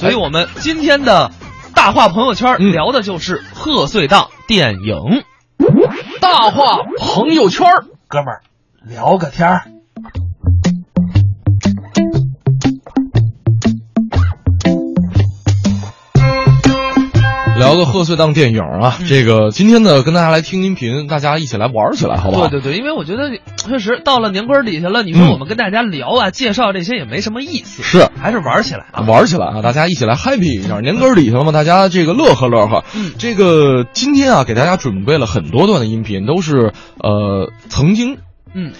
所以我们今天的大话朋友圈嗯聊的就是贺岁档电影。大话朋友圈儿哥们儿，聊个天儿。聊个贺岁档电影啊，嗯这个今天呢跟大家来听音频，大家一起来玩起来，好不好？对对对，因为我觉得确实到了年根底下了，你说嗯我们跟大家聊啊、介绍这些也没什么意思，是还是玩起来啊。玩起来啊！大家一起来 happy 一下，年根底下了嘛，大家这个乐呵乐呵。嗯这个今天啊，给大家准备了很多段的音频，都是呃曾经嗯，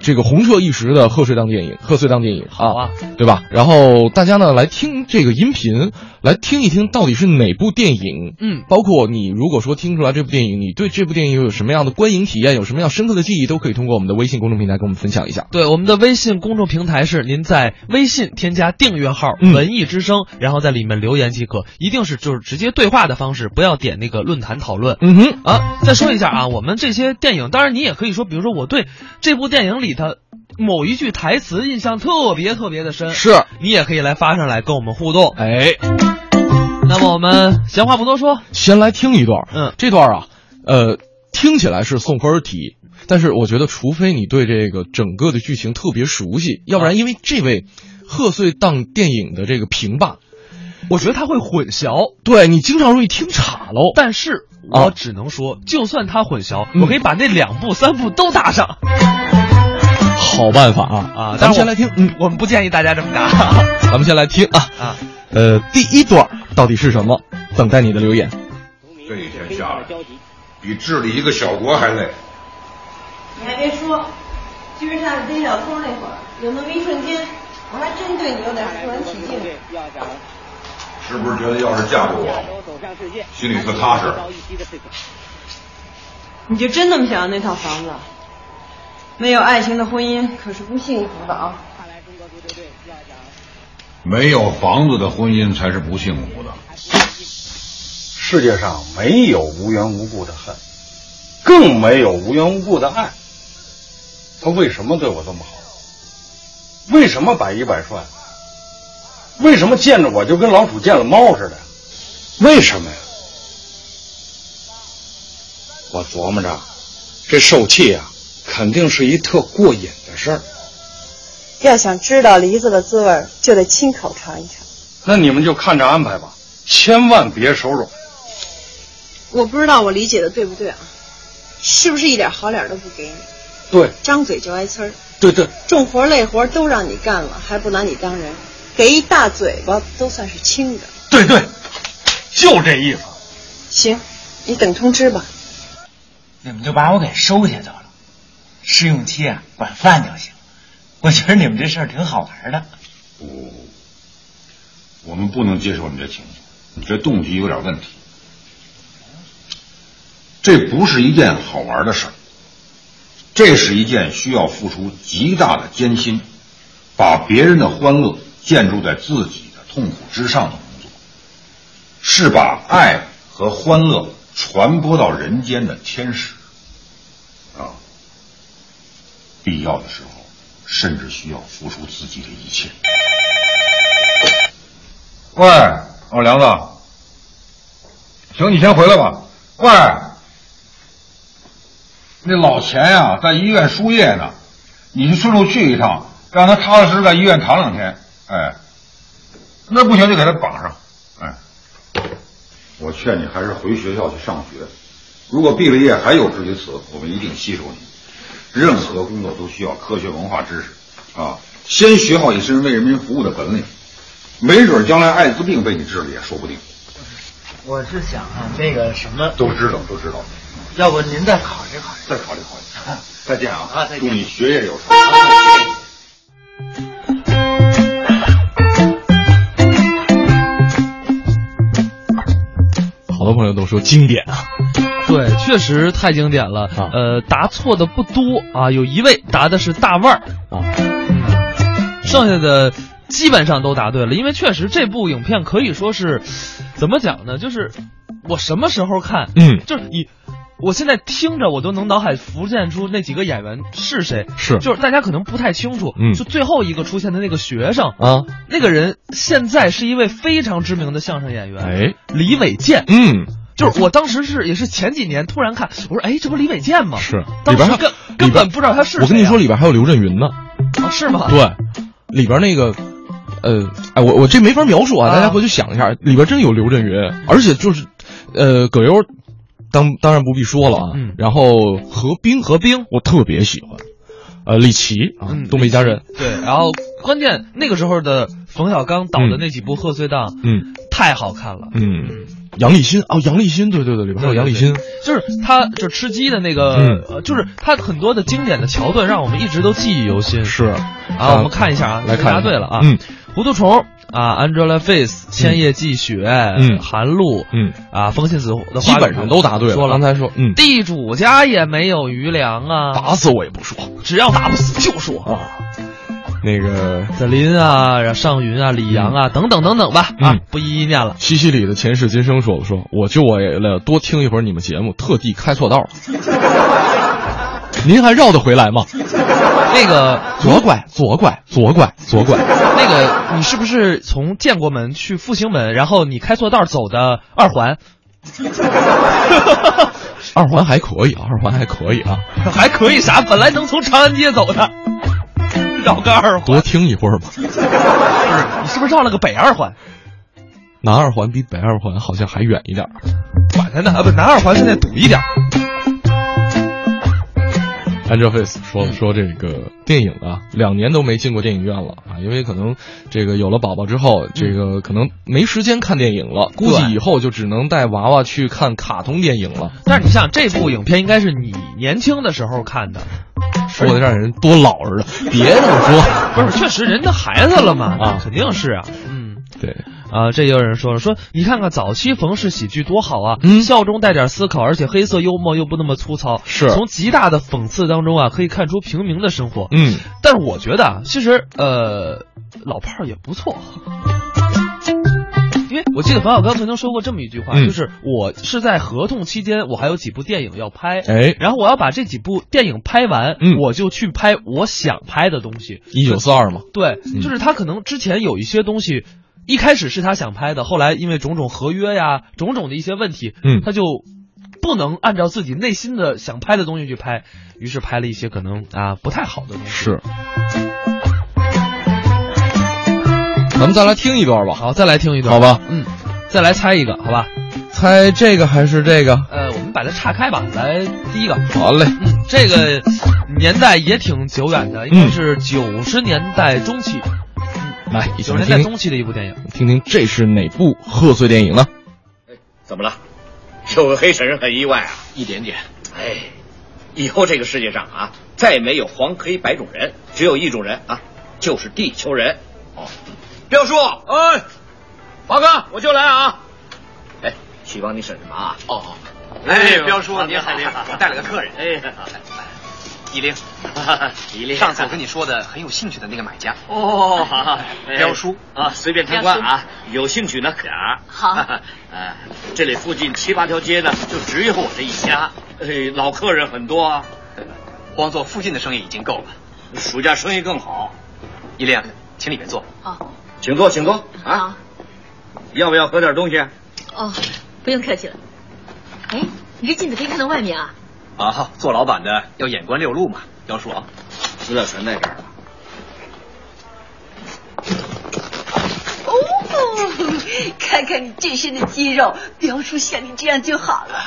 这个红彻一时的贺岁档电影，贺岁档电影好啊，对吧？然后大家呢来听这个音频，来听一听到底是哪部电影。嗯，包括你如果说听出来这部电影，你对这部电影有什么样的观影体验，有什么样深刻的记忆，都可以通过我们的微信公众平台跟我们分享一下。对，我们的微信公众平台是您在微信添加订阅号“嗯文艺之声”，然后在里面留言即可，一定是就是直接对话的方式，不要点那个论坛讨论。嗯哼，啊，再说一下啊，我们这些电影，当然你也可以说，比如说我对这部电影里的某一句台词印象特别特别的深，是，你也可以来发上来跟我们互动。哎，那么我们闲话不多说，先来听一段。嗯，这段啊，呃，听起来是送分题，但是我觉得，除非你对这个整个的剧情特别熟悉，要不然，因为这位贺岁档电影的这个评霸，我觉得他会混淆，对你经常容易听岔喽。但是啊。我只能说，就算他混淆，嗯。我可以把那两部、三部都搭上好办法啊啊。咱们先来听，嗯，我们不建议大家这么搭 咱们先来听啊，啊。呃，第一段到底是什么？等待你的留言。这一天下来，比治理一个小国还累。你还别说，今儿下去逮小偷那会儿，有那么一瞬间，我还真对你有点肃然起敬。是不是觉得要是嫁给我，心里特踏实？你就真那么想要那套房子？没有爱情的婚姻可是不幸福的啊！看来中国足球队没有房子的婚姻才是不幸福的。世界上没有无缘无故的恨，更没有无缘无故的爱。他为什么对我这么好？为什么百依百顺？为什么见着我就跟老鼠见了猫似的？为什么呀？我琢磨着，这受气啊，肯定是一特过瘾的事儿。要想知道梨子的滋味，就得亲口尝一尝。那你们就看着安排吧，千万别手软。我不知道我理解的对不对啊？是不是一点好脸都不给你？对张嘴就挨呲儿，对对，重活累活都让你干了，还不拿你当人，给一大嘴巴都算是轻的。对对，就这意思。行，你等通知吧。你们就把我给收下得了，试用期啊管饭就行。我觉得你们这事儿挺好玩的。不，我们不能接受你这情形，你这动机有点问题。这不是一件好玩的事儿，这是一件需要付出极大的艰辛，把别人的欢乐建筑在自己的痛苦之上的工作，是把爱和欢乐传播到人间的天使啊！必要的时候，甚至需要付出自己的一切。喂，老，梁子，行，你先回来吧。喂，那老钱呀、在医院输液呢，你就顺路去一趟，让他踏踏实实在医院躺两天。哎，那不行就给他绑上。哎，我劝你还是回学校去上学。如果毕了业还有志于此，我们一定吸收你。任何工作都需要科学文化知识啊，先学好一身为人民服务的本领，没准将来艾滋病被你治了也说不定。我是想啊，那个什么，都知道，都知道。要不您再考虑考虑。再考虑考虑。再见啊！啊再见祝你学业有成。好多朋友都说经典啊，对，确实太经典了。啊。呃，答错的不多啊，有一位答的是大腕儿，啊，剩下的基本上都答对了。因为确实这部影片可以说是，怎么讲呢？就是我什么时候看，嗯。就是以我现在听着我都能脑海浮现出那几个演员是谁，是。就是大家可能不太清楚，嗯。就最后一个出现的那个学生，啊，那个人现在是一位非常知名的相声演员，哎，李伟健。嗯，就是我当时是也是前几年突然看，我说哎，这不李伟健吗？是当时里边根根本不知道他是谁啊、我跟你说，里边还有刘震云呢。啊是吗？对，里边那个，呃，哎，我我这没法描述啊，啊大家回去想一下，里边真有刘震云，而且就是，呃，葛优，当当然不必说了啊，嗯然后何冰，何冰，我特别喜欢，呃，李琦啊，嗯东北一家人，对，然后关键那个时候的冯小刚导的那几部贺岁档，嗯太好看了。嗯，杨立新哦，杨立新，对对对，里边还有杨立新，就是他就吃鸡的那个，嗯呃，就是他很多的经典的桥段，让我们一直都记忆犹新。是，啊，我们看一下啊，来看答对了啊，嗯，糊涂虫啊，Angelaface，千叶寄雪，嗯韩露，嗯，啊，风信子的基本上都答对了。说了刚，才说，嗯，地主家也没有余粮啊，打死我也不说只要打不死就说。啊。那个子林啊，然尚云啊，李阳啊，等等等等吧，啊嗯，不一一念了。西西里的前世今生说了说，我就为了多听一会儿你们节目，特地开错道了。您还绕得回来吗？那个左拐，左拐，左拐，左拐。那个，你是不是从建国门去复兴门，然后你开错道走的二环？二环还可以啊，二环还可以啊，还可以啥？本来能从长安街走的，绕个二环。多听一会儿吧。不是，你是不是绕了个北二环？南二环比北二环好像还远一点儿。管他呢，啊不，南二环现在堵一点。Angelaface 说说这个电影啊，两年都没进过电影院了啊，因为可能这个有了宝宝之后，这个可能没时间看电影了，估计以后就只能带娃娃去看卡通电影了。但是你想，这部影片应该是你年轻的时候看的，说的让人多老似的，别这么说。不是？确实，人家孩子了嘛，啊肯定是啊，嗯。对，啊，这也有人说了，说你看看早期冯氏喜剧多好啊，嗯笑中带点思考，而且黑色幽默又不那么粗糙，是从极大的讽刺当中啊，可以看出平民的生活。嗯，但是我觉得啊，其实呃，老炮儿也不错。因为我记得冯小刚曾经说过这么一句话，嗯就是我是在合同期间，我还有几部电影要拍，哎，然后我要把这几部电影拍完，嗯我就去拍我想拍的东西。一九四二嘛，对，嗯就是他可能之前有一些东西，一开始是他想拍的，后来因为种种合约呀、种种的一些问题，嗯他就不能按照自己内心的想拍的东西去拍，于是拍了一些可能啊不太好的东西。是。咱们再来听一段吧，好，再来听一段，好吧？嗯，再来猜一个，好吧？猜这个还是这个？呃，我们把它岔开吧，来第一个，好嘞，嗯，这个年代也挺久远的，应该是九十年代中期，来一起九来听听十年代中期的一部电影。听听这是哪部贺岁电影呢？哎怎么了？有个黑婶儿很意外啊！一点点。哎，以后这个世界上啊，再没有黄黑白种人，只有一种人啊，就是地球人。哦，彪叔，哎，华哥，我就来啊！哎，去帮你婶婶忙啊！哦，哎彪叔好您好您好好我带了个客人哎，依林，一令上次我跟你说的很有兴趣的那个买家，哦，好，好彪叔啊，随便参观啊，有兴趣呢可啊。好呃，这里附近七八条街呢，就只有我这一家，哎，老客人很多啊，光做附近的生意已经够了。暑假生意更好。依令，请里面坐。好，请坐，请坐啊！要不要喝点东西？哦，不用客气了。哎，你这镜子可以看到外面啊？啊，做老板的要眼观六路嘛，彪叔啊。资料全在这儿了。哦，看看你这身的肌肉，彪叔像你这样就好了，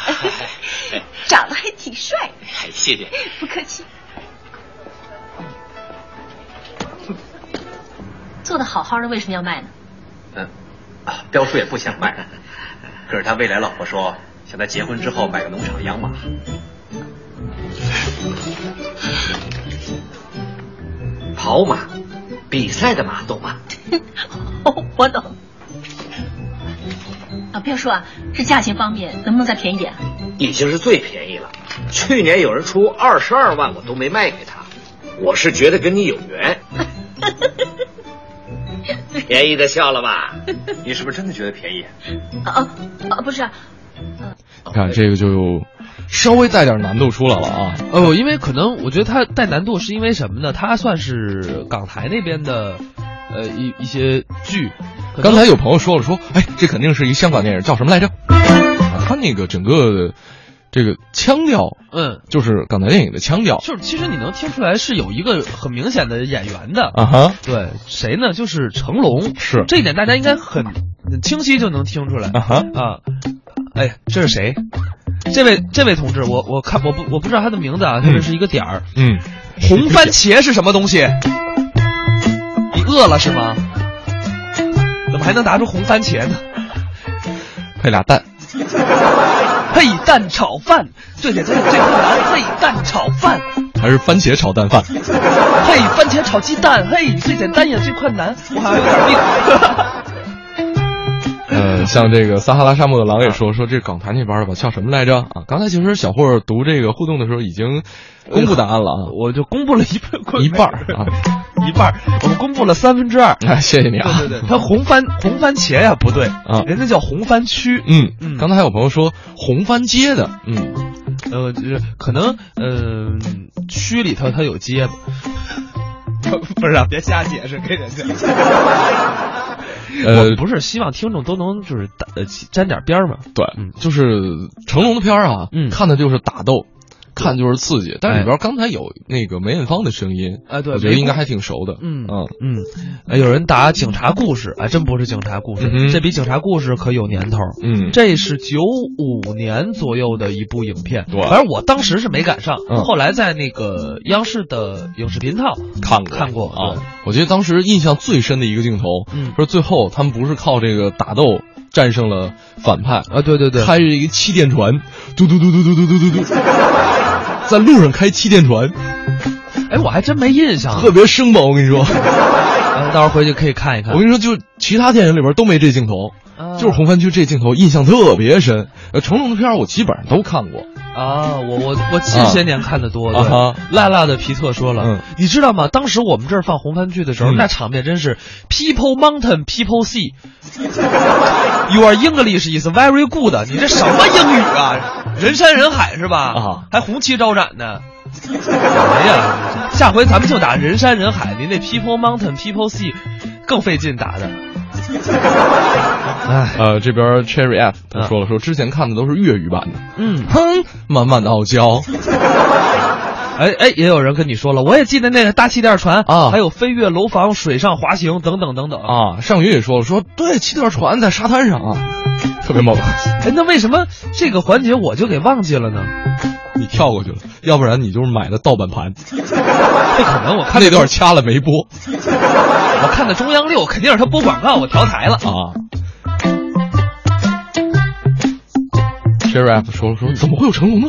长得还挺帅谢谢。不客气。做的好好的，为什么要卖呢？嗯，啊，彪叔也不想卖，可是他未来老婆说想在结婚之后买个农场养马。跑马，比赛的马，懂吗？哦，我懂。啊，彪叔啊，这价钱方面能不能再便宜点啊？已经是最便宜了。去年有人出二十二万，我都没卖给他。我是觉得跟你有缘。便宜的笑了吧？你是不是真的觉得便宜？啊啊啊！不是啊，你看这个就稍微带点难度出来了啊。哦，因为可能我觉得它带难度是因为什么呢？它算是港台那边的，呃一一些剧。刚才有朋友说了说，哎，这肯定是一香港电影，叫什么来着？啊他那个整个这个腔调，嗯，就是港台电影的腔调就是其实你能听出来是有一个很明显的演员的。啊哈。对，谁呢？就是成龙。是这一点大家应该很很清晰就能听出来啊哈啊。哎，这是谁？这位这位同志，我我看我不我不知道他的名字啊，这边是一个点儿。嗯，红番茄是什么东西？你饿了是吗？怎么还能拿出红番茄呢？配俩蛋。配蛋炒饭，最简单也最困难，配蛋炒饭，还是番茄炒蛋饭？配番茄炒鸡蛋，嘿，最简单也最困难，我好像有点病。呃，像这个撒哈拉沙漠的狼也说说这港台那边的吧，叫什么来着啊？刚才其实小霍读这个互动的时候已经公布答案了啊，我就公布了一半，一半儿 啊，一半儿，我们公布了三分之二。哎，谢谢你啊。对对对，它红番红番茄呀不对啊人家叫红番区。嗯嗯刚才还有朋友说红番街的，嗯，呃，就是可能呃区里头它有街吧。不是啊，别瞎解释给人家。呃我不是希望听众都能就是打呃沾点边儿嘛。对，嗯。就是成龙的片儿啊，嗯。看的就是打斗，看就是刺激，但是里边刚才有那个梅艳芳的声音，哎对我觉得应该还挺熟的，嗯嗯。嗯，哎，有人打警察故事，哎，真不是警察故事，嗯这比警察故事可有年头。嗯，这是九五年左右的一部影片，对反正我当时是没赶上，嗯。后来在那个央视的影视频道看过。看过啊。我觉得当时印象最深的一个镜头，嗯。说最后他们不是靠这个打斗战胜了反派，啊，对对对，开着一个气垫船，嘟嘟嘟嘟嘟嘟嘟嘟嘟，在路上开气垫船，哎，我还真没印象，特别生猛。我跟你说，呃 到时候回去可以看一看。我跟你说，就其他电影里边都没这镜头，啊就是红番区这镜头印象特别深。呃，成龙的片儿我基本上都看过。啊，我我我近些年看的多，对啊哈辣辣的皮特说了，嗯你知道吗？当时我们这儿放红番剧的时候，嗯那场面真是 People Mountain People Sea。Your English is very good。你这什么英语啊？人山人海是吧？啊，还红旗招展呢。什么呀？下回咱们就打人山人海，您那 People Mountain People Sea 更费劲打的。哎，呃，这边 Cherry F 他说了，说之前看的都是粤语版的，嗯，哼，满满的傲娇。哎哎，也有人跟你说了，我也记得那个大气垫船啊还有飞跃楼房、水上滑行等等等等。啊，上云也说了，说对，气垫船在沙滩上啊，特别猛。哎，那为什么这个环节我就给忘记了呢？你跳过去了，要不然你就是买的盗版盘。不可能，我看那段掐了没播我看的中央六肯定是他播广告，我调台了。啊。Cherry 说了说，怎么会有成龙呢？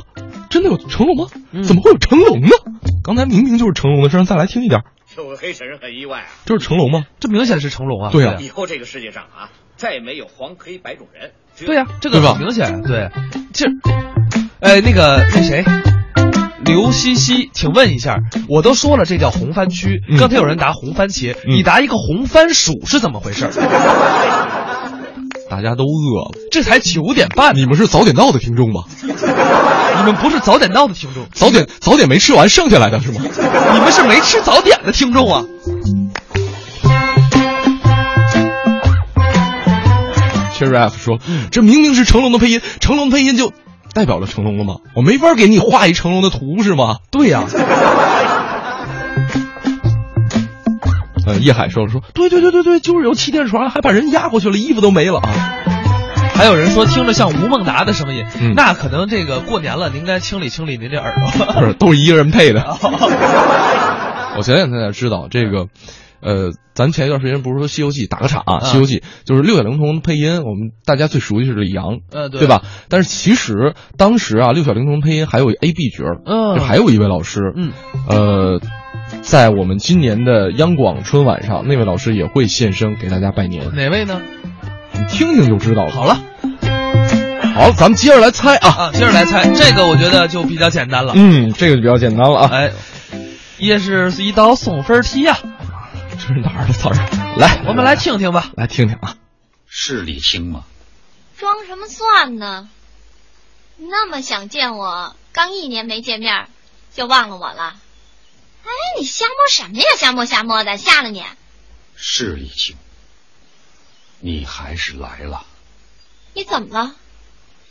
真的有成龙吗？嗯怎么会有成龙呢？刚才明明就是成龙的声，再来听一点，有个黑婶很意外啊！这是成龙吗？这明显是成龙啊！对啊以后这个世界上啊，再也没有黄黑白种人。对呀、这个很明显。对，这，哎，那个那谁，刘西西，请问一下，我都说了这叫红番区，嗯刚才有人答红番茄，嗯你答一个红番薯是怎么回事？大家都饿了，这才九点半，你们是早点到的听众吧？你们不是早点到的听众，早点早点没吃完剩下来的是吗？你们是没吃早点的听众啊！Cherry F 说：“这明明是成龙的配音，成龙配音就代表了成龙了吗？我没法给你画一成龙的图是吗？”对呀、呃，叶海说了说：“对对对对对，就是有气垫船，还把人压过去了，衣服都没了啊。还有人说听着像吴孟达的声音，嗯那可能这个过年了，您该清理清理您这耳朵。不是，都是一个人配的。我前两天才知道这个，呃，咱前一段时间不是说《西游记》打个岔啊，嗯西游记》就是六小龄童配音，我们大家最熟悉是李阳，呃，对对？吧？但是其实当时啊，六小龄童配音还有 A B 角儿，嗯就还有一位老师，嗯，呃，在我们今年的央广春晚上，那位老师也会现身给大家拜年，哪位呢？你听听就知道了。好了好，咱们接着来猜啊。啊，接着来猜，这个我觉得就比较简单了。嗯，这个就比较简单了啊。哎，也是一道送分题呀、这是哪儿的词儿？来，我们来听听吧。来听听啊。是李青吗？装什么蒜呢？那么想见我，刚一年没见面，就忘了我了？哎，你瞎摸什么呀？瞎摸瞎摸的，吓了你？是李青，你还是来了。你怎么了？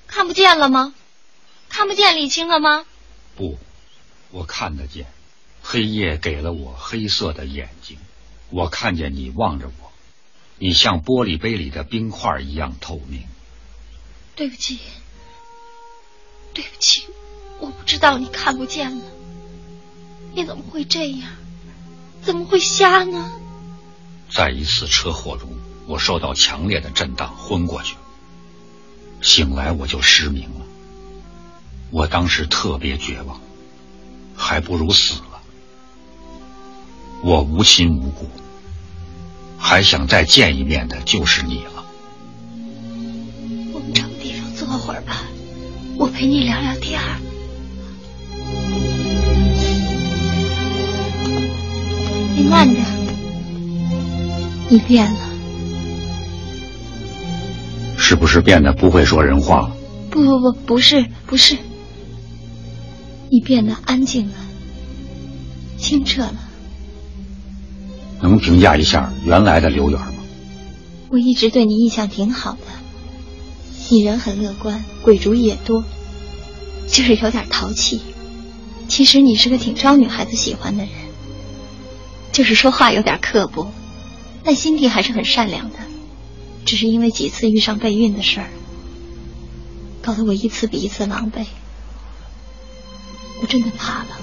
看不见了吗？看不见李青了吗？不，我看得见。黑夜给了我黑色的眼睛，我看见你望着我，你像玻璃杯里的冰块一样透明。对不起，对不起，我不知道你看不见了。你怎么会这样？怎么会瞎呢？在一次车祸中，我受到强烈的震荡，昏过去。醒来我就失明了。我当时特别绝望，还不如死了。我无亲无故，还想再见一面的就是你了。我们找个地方坐会儿吧，我陪你聊聊天儿。你慢点，你变了。是不是变得不会说人话了？不不不，不是不是，你变得安静了，清澈了。能评价一下原来的刘源吗？我一直对你印象挺好的，你人很乐观，鬼主意也多，就是有点淘气。其实你是个挺招女孩子喜欢的人，就是说话有点刻薄，但心地还是很善良的。只是因为几次遇上备孕的事儿，搞得我一次比一次狼狈。我真的怕了，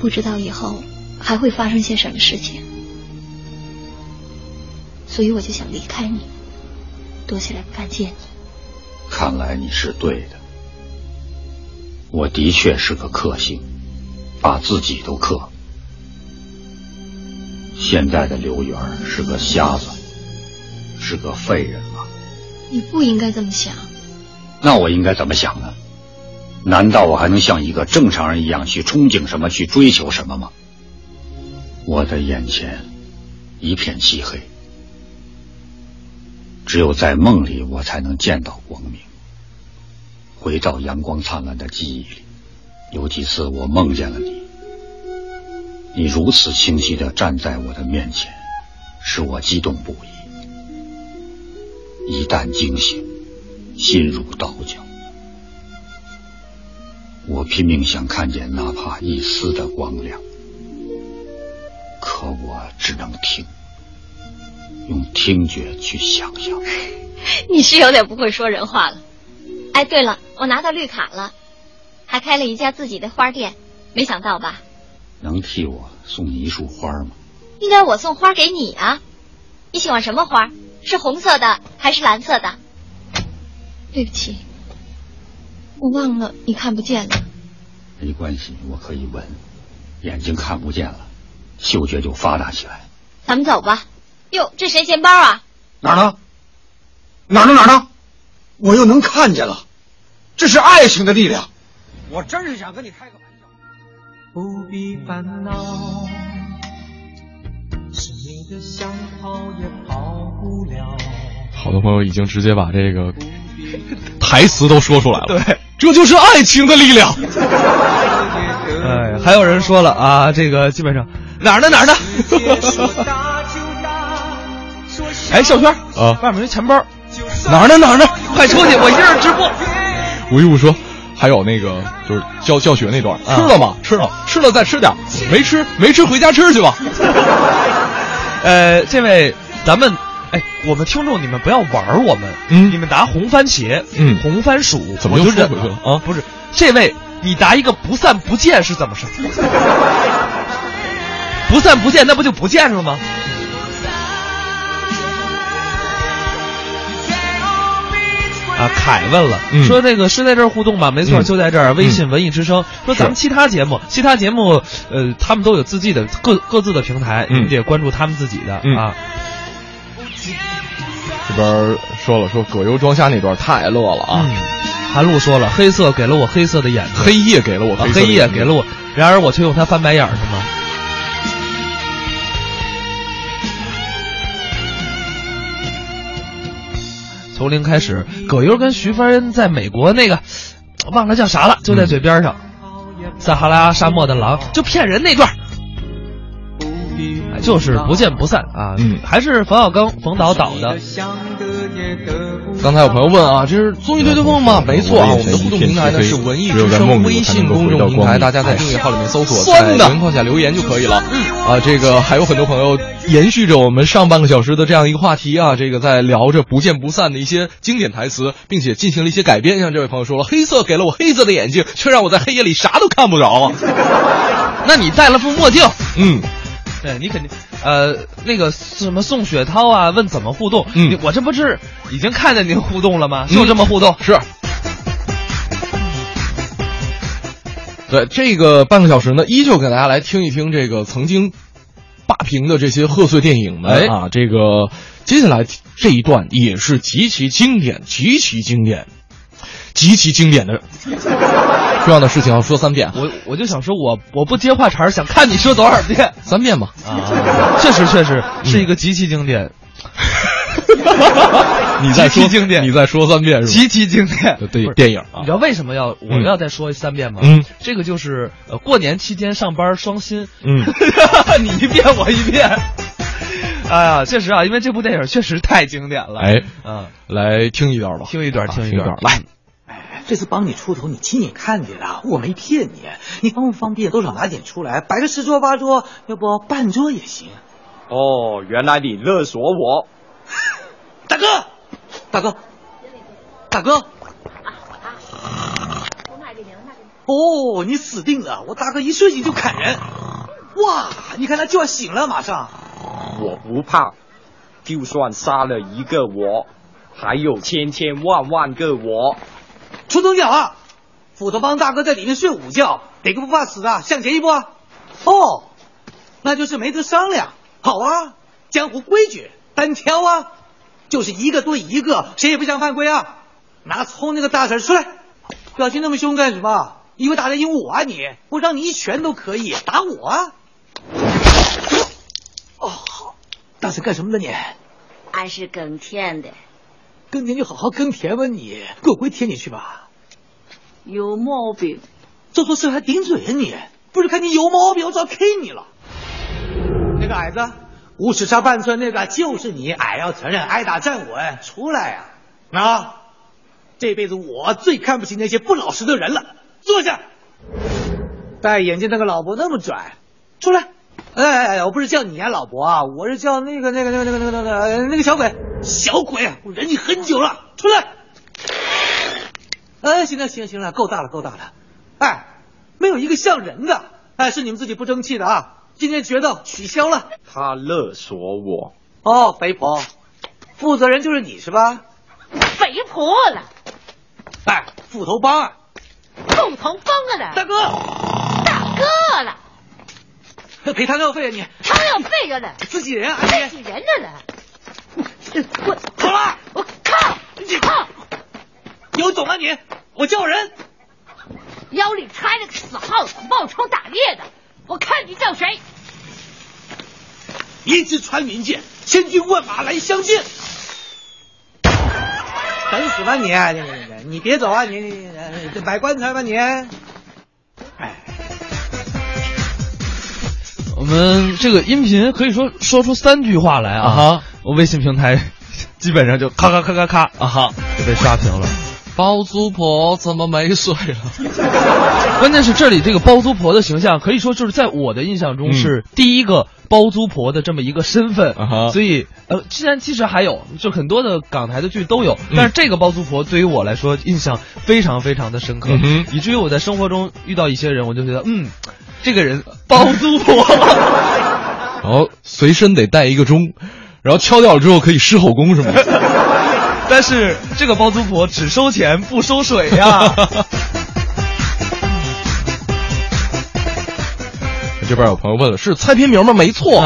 不知道以后还会发生些什么事情，所以我就想离开你，躲起来不敢见你。看来你是对的，我的确是个克星，把自己都克。现在的刘源是个瞎子。是个废人了。你不应该这么想。那我应该怎么想呢？难道我还能像一个正常人一样去憧憬什么，去追求什么吗？我的眼前一片漆黑，只有在梦里，我才能见到光明，回到阳光灿烂的记忆里。有几次我梦见了你，你如此清晰的站在我的面前，使我激动不已。一旦惊醒，心如刀绞。我拼命想看见哪怕一丝的光亮，可我只能听，用听觉去想象。你是有点不会说人话了。哎，对了，我拿到绿卡了，还开了一家自己的花店，没想到吧？能替我送你一束花吗？应该我送花给你啊。你喜欢什么花？是红色的还是蓝色的？对不起，我忘了你看不见了。没关系，我可以闻。眼睛看不见了，嗅觉就发达起来。咱们走吧。哟，这谁钱包啊？哪儿呢？哪儿呢？哪儿呢？我又能看见了，这是爱情的力量。我真是想跟你开个玩笑。不必烦恼。好多朋友已经直接把这个 台词都说出来了。对，这就是爱情的力量。哎，还有人说了啊，这个基本上哪儿呢哪儿呢？哎，小轩啊，外面有钱包，哪儿呢哪儿呢？快出去，我一人直播。吴一武说，还有那个就是教教学那段，吃了吗？吃了，吃了再吃点，没吃没吃回家吃去吧。呃，这位，咱们，哎，我们听众，你们不要玩我们，嗯，你们答红番茄，嗯，红番薯，怎么又说回去了啊？不是，这位，你答一个不散不见是怎么事？不散不见，那不就不见了吗？啊，凯问了，说那个是在这儿互动吗？没错，就在这儿。微信文艺之声说咱们其他节目，其他节目，呃，他们都有自己的各各自的平台，你得关注他们自己的啊。这边说了，说葛优装瞎那段太乐了啊。韩露说了，黑色给了我黑色的眼睛，黑夜给了我黑夜给了我，然而我却用它翻白眼，是吗？从零开始，葛优跟徐帆在美国那个忘了叫啥了，就在嘴边上，撒哈拉沙漠的狼就骗人那段。就是不见不散啊！嗯，还是冯小刚、冯导导的。刚才有朋友问啊，这是综艺对对碰吗？没错啊，我们的互动平台呢是文艺之声微信公众平台，大家在订阅号里面搜索，在情况下留言就可以了。嗯啊，这个还有很多朋友延续着我们上半个小时的这样一个话题啊，这个在聊着不见不散的一些经典台词，并且进行了一些改编。像这位朋友说了，黑色给了我黑色的眼睛，却让我在黑夜里啥都看不着。那你戴了副墨镜，嗯。对你肯定，呃，那个什么宋雪涛啊，问怎么互动？嗯，我这不是已经看见您互动了吗？就这么互动是。对这个半个小时呢，依旧给大家来听一听这个曾经霸屏的这些贺岁电影们啊。这个接下来这一段也是极其经典、极其经典、极其经典的。重要的事情要说三遍，我我就想说，我我不接话茬想看你说多少遍，三遍吧。啊，确实确实是一个极其经典。你再说经典，你再说三遍是吧？极其经典，对电影啊。你知道为什么要我要再说三遍吗？嗯，这个就是呃过年期间上班双薪。嗯，你一遍我一遍。哎呀，确实啊，因为这部电影确实太经典了。哎，嗯，来听一段吧，听一段，听一段，来。这次帮你出头，你亲眼看见的，我没骗你。你方不方便多少拿点出来，摆个十桌八桌，要不半桌也行。哦，原来你勒索我，大哥，大哥，大哥。哦，你死定了！我大哥一睡醒就砍人。哇，你看他就要醒了，马上。我不怕，就算杀了一个我，还有千千万万个我。出头鸟啊！斧头帮大哥在里面睡午觉，哪个不怕死的？向前一步啊！哦，那就是没得商量。好啊，江湖规矩，单挑啊，就是一个对一个，谁也不想犯规啊！拿葱那个大婶出来，表情那么凶干什么？以为打得赢我啊你？我让你一拳都可以打我啊！哦，大婶干什么的你？俺是耕田的。耕田就好好耕田吧，你给我归田里去吧。有毛病，做错事还顶嘴啊你！不是看你有毛病，我早 K 你了。那个矮子，五尺差半寸那个就是你，矮要承认，挨打站稳，出来呀！啊，这辈子我最看不起那些不老实的人了。坐下。戴眼镜那个老伯那么拽，出来。哎哎哎，我不是叫你啊，老伯啊，我是叫那个那个那个那个那个那个那个小鬼。小鬼，我忍你很久了，出来！哎，行了行了行了，够大了够大了。哎，没有一个像人的，哎，是你们自己不争气的啊！今天决斗取消了。他勒索我。哦，肥婆，负责人就是你是吧？肥婆了。哎，斧头帮啊！斧头帮了。大哥，大哥了。赔汤药费啊你！汤药费了。自己人啊你！自己人的了。我好了，我靠！你靠！有种啊你！我叫人。腰里揣着个死耗子，冒充打猎的，我看你叫谁？一支穿云箭，千军万马来相见。等死吧你！你你你别走啊！你你你摆棺材吧你！们这个音频可以说说出三句话来啊！哈。我微信平台基本上就咔咔咔咔咔啊哈就被刷屏了。包租婆怎么没水了？关键是这里这个包租婆的形象，可以说就是在我的印象中是第一个包租婆的这么一个身份。所以呃，既然其实还有，就很多的港台的剧都有，但是这个包租婆对于我来说印象非常非常的深刻，以至于我在生活中遇到一些人，我就觉得嗯，这个人包租婆，然后随身得带一个钟。然后敲掉了之后可以施后宫是吗？但是这个包租婆只收钱不收水呀。这边有朋友问了，是猜片名吗？没错。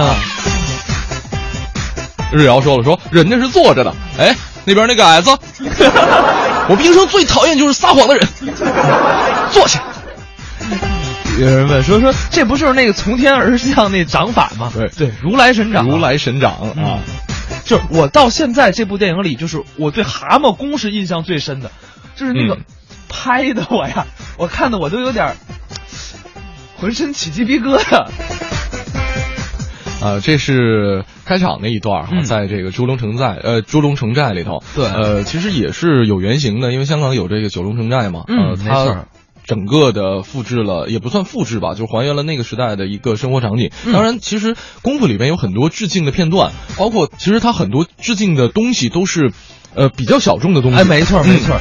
日瑶说了，说人家是坐着的。哎，那边那个矮子，我平生最讨厌就是撒谎的人。坐下。有人问说说这不就是那个从天而降那掌法吗？对对，如来神掌。如来神掌啊！就是我到现在这部电影里，就是我对蛤蟆功是印象最深的，就是那个拍的我呀，我看的我都有点浑身起鸡皮疙瘩。啊，这是开场那一段哈，在这个猪龙城寨呃猪龙城寨里头，对，呃，其实也是有原型的，因为香港有这个九龙城寨嘛，嗯，没错。整个的复制了，也不算复制吧，就还原了那个时代的一个生活场景。当然，其实功夫里面有很多致敬的片段，包括其实它很多致敬的东西都是，呃，比较小众的东西。哎，没错，没错。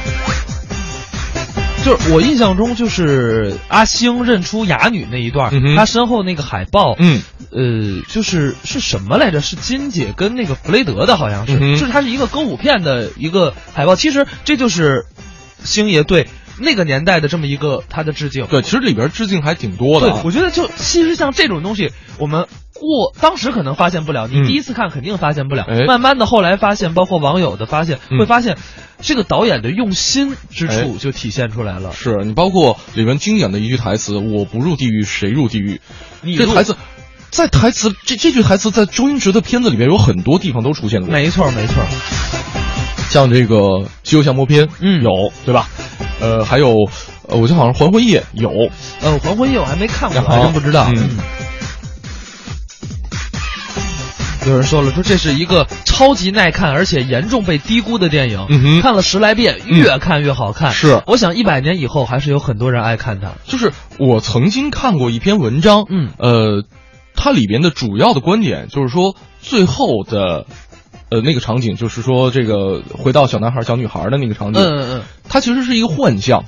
就是我印象中，就是阿星认出哑女那一段，他身后那个海报，嗯，呃，就是是什么来着？是金姐跟那个弗雷德的，好像是，就是它是一个歌舞片的一个海报。其实这就是星爷对。那个年代的这么一个他的致敬，对，其实里边致敬还挺多的。对，我觉得就其实像这种东西，我们过当时可能发现不了，你第一次看肯定发现不了。慢慢的后来发现，包括网友的发现，会发现这个导演的用心之处就体现出来了。是你包括里面经典的一句台词：“我不入地狱，谁入地狱？”这台词在台词这这句台词在周星驰的片子里面有很多地方都出现过。没错，没错。像这个《西游降魔篇》，嗯，有对吧？呃，还有，呃，我记得好像《还魂夜》有，呃，《还魂夜》我还没看过，还真不知道。嗯。有人说了，说这是一个超级耐看而且严重被低估的电影，嗯看了十来遍，越看越好看。是，我想一百年以后还是有很多人爱看它。就是我曾经看过一篇文章，嗯，呃，它里边的主要的观点就是说，最后的。呃，那个场景就是说，这个回到小男孩、小女孩的那个场景，嗯嗯嗯，它其实是一个幻象，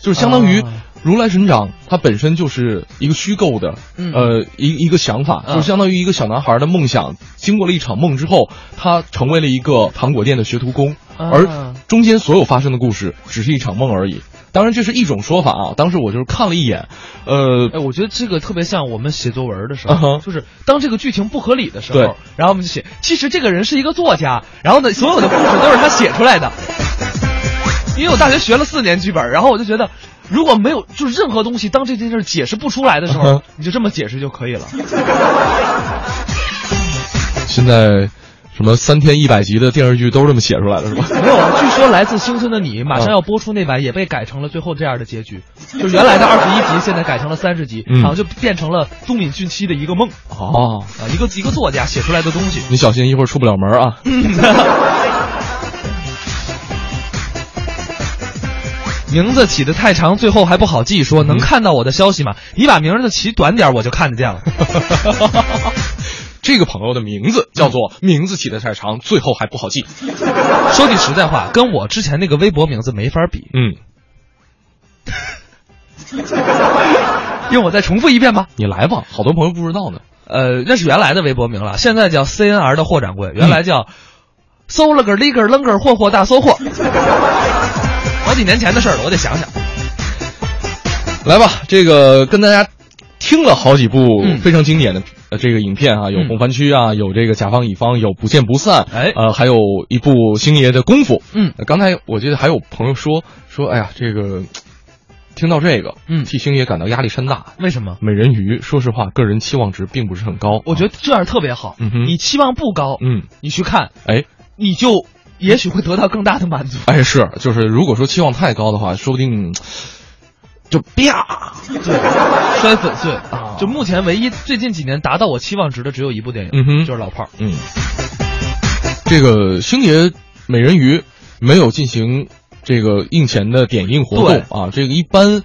就是相当于如来神掌，它本身就是一个虚构的，呃，一一个想法，就相当于一个小男孩的梦想，经过了一场梦之后，他成为了一个糖果店的学徒工，而中间所有发生的故事只是一场梦而已。当然，这是一种说法啊。当时我就是看了一眼，呃，哎，我觉得这个特别像我们写作文的时候，就是当这个剧情不合理的时候，然后我们就写，其实这个人是一个作家，然后呢，所有的故事都是他写出来的。因为我大学学了四年剧本，然后我就觉得，如果没有就是任何东西，当这件事解释不出来的时候，你就这么解释就可以了。现在。什么三天一百集的电视剧都是这么写出来的，是吧？没有，据说《来自星星的你》马上要播出那版也被改成了最后这样的结局，就原来的二十一集现在改成了三十集，好像就变成了都敏俊七的一个梦。哦，啊，一个一个作家写出来的东西。你小心一会儿出不了门啊！名字起的太长，最后还不好记。说能看到我的消息吗？你把名字起短点，我就看得见了。这个朋友的名字叫做名字起的太长，最后还不好记。说句实在话，跟我之前那个微博名字没法比。嗯，用我再重复一遍吧。你来吧，好多朋友不知道呢。呃，那是原来的微博名了，现在叫 CNR 的霍掌柜，原来叫搜了个里个楞个霍霍大搜货。好几年前的事了，我得想想。来吧，这个跟大家听了好几部非常经典的。呃，这个影片啊，有《红番区》啊，有这个《甲方乙方》，有《不见不散》，哎，呃，还有一部星爷的功夫。嗯，刚才我记得还有朋友说说，哎呀，这个听到这个，嗯，替星爷感到压力山大。为什么？美人鱼，说实话，个人期望值并不是很高。我觉得这样特别好。嗯哼，你期望不高，嗯，你去看，哎，你就也许会得到更大的满足。哎，是，就是如果说期望太高的话，说不定。就啪，对，摔粉碎啊！就目前唯一最近几年达到我期望值的只有一部电影，嗯哼，就是老炮儿。嗯，这个星爷美人鱼没有进行这个映前的点映活动啊。这个一般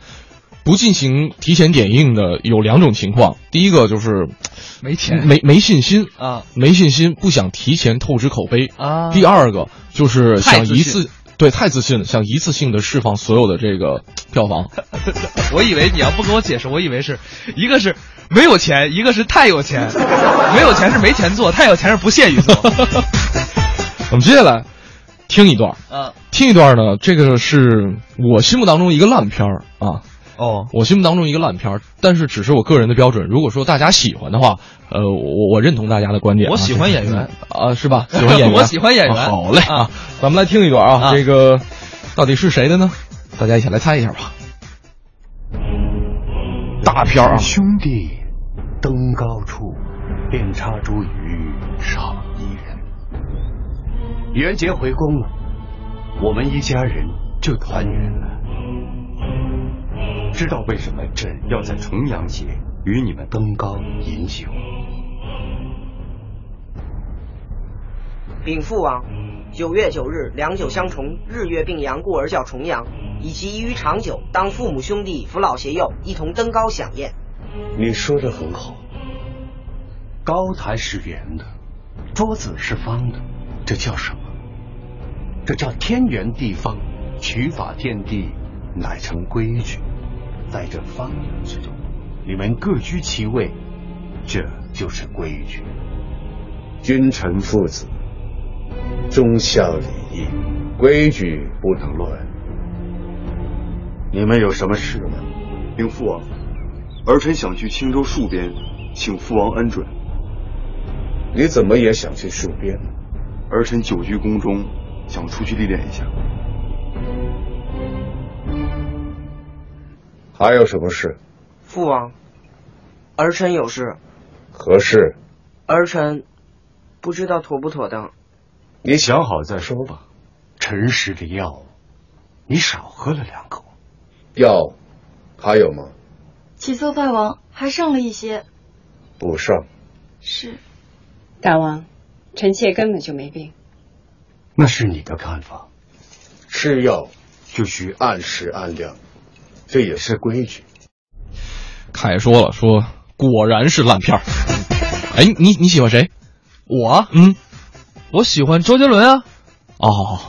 不进行提前点映的有两种情况，第一个就是没钱，没没信心啊，没信心不想提前透支口碑啊。第二个就是想一次。对，太自信了，想一次性的释放所有的这个 票房。我以为你要不跟我解释，我以为是一个是没有钱，一个是太有钱。没有钱是没钱做，太有钱是不屑于做。我们接下来听一段，嗯，听一段呢，这个是我心目当中一个烂片儿啊。哦，我心目当中一个烂片儿，但是只是我个人的标准。如果说大家喜欢的话，呃，我我认同大家的观点。我喜欢演员啊，是吧？喜欢演员，我喜欢演员。好嘞啊，咱们来听一段啊，这个到底是谁的呢？大家一起来猜一下吧。大片啊，兄弟，登高处，遍插茱萸少一人。元杰回宫了，我们一家人就团圆了。知道为什么朕要在重阳节与你们登高饮酒？禀父王，九月九日良久相重，日月并阳，故而叫重阳。以其宜于长久，当父母兄弟、扶老携幼一同登高享宴。你说的很好。高台是圆的，桌子是方的，这叫什么？这叫天圆地方，取法天地，乃成规矩。在这方圆之中，你们各居其位，这就是规矩。君臣父子。忠孝礼义，规矩不能乱。你们有什么事吗？禀父王，儿臣想去青州戍边，请父王恩准。你怎么也想去戍边？儿臣久居宫中，想出去历练一下。还有什么事？父王，儿臣有事。何事？儿臣不知道妥不妥当。你想好再说吧。陈时的药，你少喝了两口。药还有吗？启奏大王，还剩了一些。补上。是。大王，臣妾根本就没病。那是你的看法。吃药就需按时按量，这也是规矩。凯说了，说果然是烂片儿。哎，你你喜欢谁？我？嗯。我喜欢周杰伦啊！哦，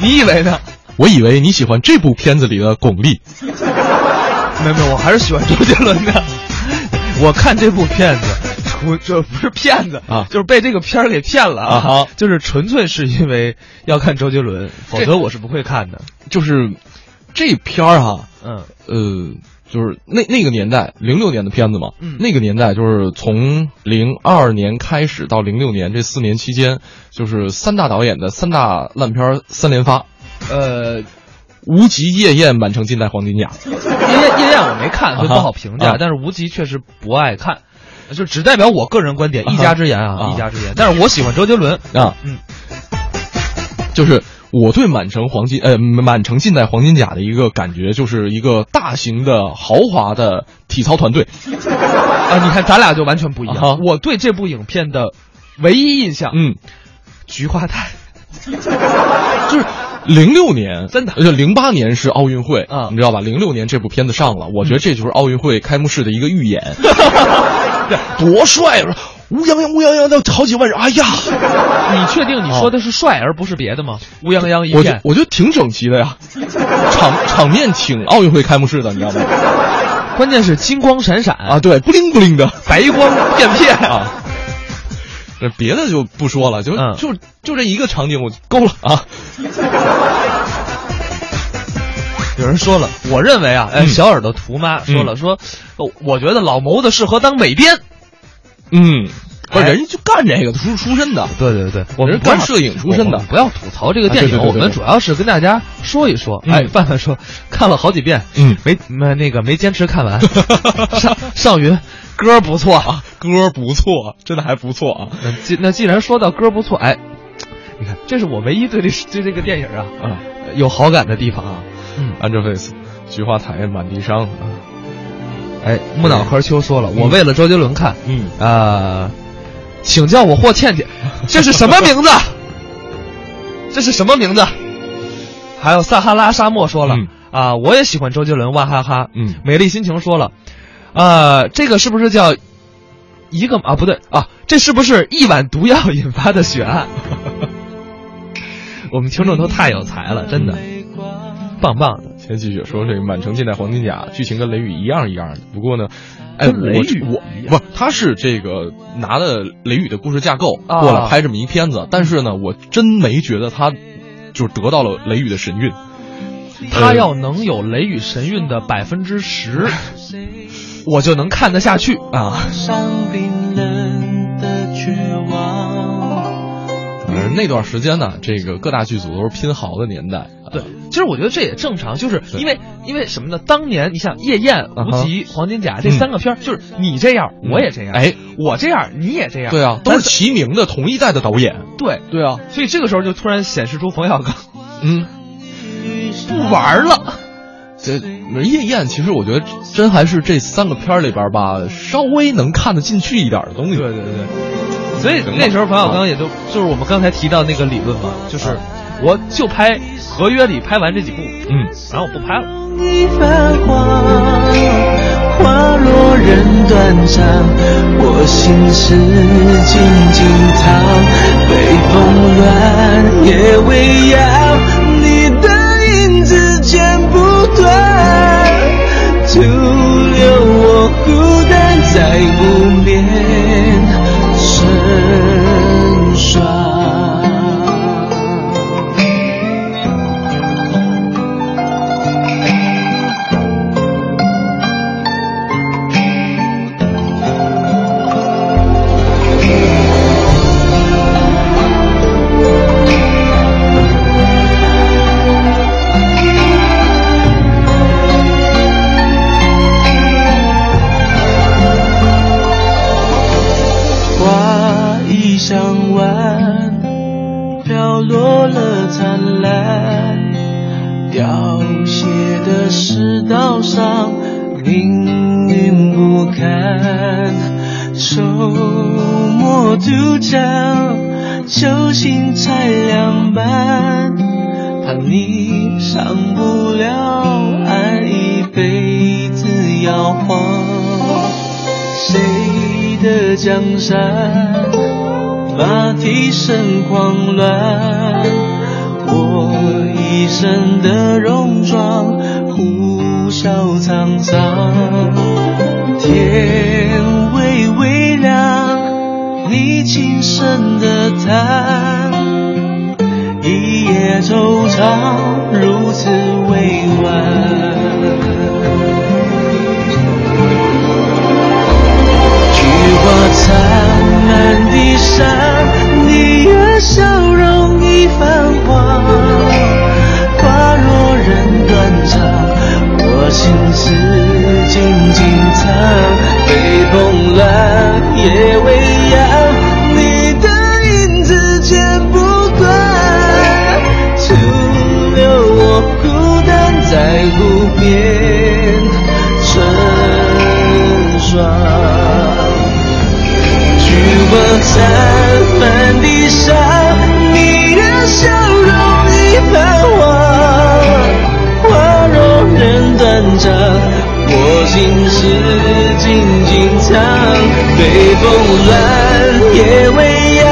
你你以为呢？我以为你喜欢这部片子里的巩俐。没有没有，我还是喜欢周杰伦的。我看这部片子，我这不是骗子啊，就是被这个片儿给骗了啊！就是纯粹是因为要看周杰伦，否则我是不会看的。就是这片儿哈，嗯呃。就是那那个年代，零六年的片子嘛，嗯，那个年代就是从零二年开始到零六年这四年期间，就是三大导演的三大烂片三连发，呃，无极、夜宴、满城尽带黄金甲。夜宴夜宴我没看，所以不好评价。但是无极确实不爱看，就只代表我个人观点，一家之言啊，一家之言。但是我喜欢周杰伦啊，嗯，就是。我对满城黄金呃满城尽带黄金甲的一个感觉，就是一个大型的豪华的体操团队 啊！你看咱俩就完全不一样。我对这部影片的唯一印象，嗯，菊花台，就是零六年真的，而且零八年是奥运会啊，你知道吧？零六年这部片子上了，我觉得这就是奥运会开幕式的一个预演，多帅！乌泱泱，乌泱泱的好几万人，哎呀！你确定你说的是帅而不是别的吗？乌泱泱一片，我觉得挺整齐的呀，场场面挺奥运会开幕式的，你知道吗？关键是金光闪闪啊，对，布灵布灵的，白光片片啊。这别的就不说了，就就就这一个场景我够了啊。有人说了，我认为啊，哎，小耳朵图妈说了，说我觉得老谋子适合当美编。嗯，不是人家就干这个出出身的，对对对，我们干摄影出身的，不要吐槽这个电影，我们主要是跟大家说一说。哎，范范说看了好几遍，嗯，没没那个没坚持看完。上上云，歌不错。啊，歌不错，真的还不错啊。那既那既然说到歌不错，哎，你看，这是我唯一对这对这个电影啊，嗯，有好感的地方啊。嗯，Angelababy，菊花台，满地伤。啊。哎，木脑壳秋说了，我为了周杰伦看，嗯啊，请叫我霍倩倩，这是什么名字？这是什么名字？还有撒哈拉沙漠说了，啊，我也喜欢周杰伦，哇哈哈。嗯，美丽心情说了，啊，这个是不是叫一个啊？不对啊，这是不是一碗毒药引发的血案？我们听众都太有才了，真的，棒棒的。先继续说这个《满城尽带黄金甲》，剧情跟《雷雨》一样一样的。不过呢，哎，雷雨我不，他是这个拿了《雷雨》的故事架构过来拍这么一片子，但是呢，我真没觉得他就是得到了《雷雨》的神韵。他要能有《雷雨》神韵的百分之十，我就能看得下去啊。那段时间呢，这个各大剧组都是拼好的年代。对，其实我觉得这也正常，就是因为因为什么呢？当年你像《夜宴》《无极》《黄金甲》这三个片儿，就是你这样，我也这样，哎，我这样，你也这样，对啊，都是齐名的同一代的导演。对对啊，所以这个时候就突然显示出冯小刚，嗯，不玩了。这《夜宴》其实我觉得真还是这三个片儿里边吧，稍微能看得进去一点的东西。对对对，所以那时候冯小刚也就就是我们刚才提到那个理论嘛，就是我就拍合约里拍完这几部，嗯，然后我不拍了。一番花，花落人断肠，我心事静静藏，北风乱，夜未央，你的影子剪不断，徒留我孤单在无眠末渡江，酒醒才两半，怕你上不了岸，一辈子摇晃。谁的江山，马蹄声狂乱，我一身的戎装，呼啸沧桑。天轻声的叹，一夜惆怅，如此委婉。菊花残，满地伤，你的笑容已泛黄。花落人断肠，我心事静静藏。北风乱，夜满地伤，你的笑容已泛黄。花落人断肠，我心事静静藏。北风乱，夜未央，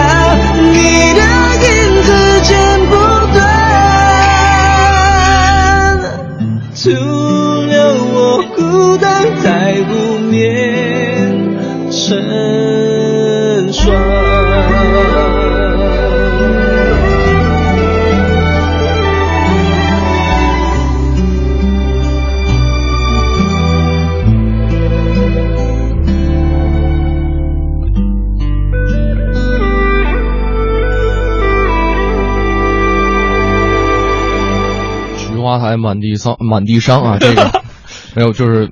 地伤，满地伤啊！这个 没有，就是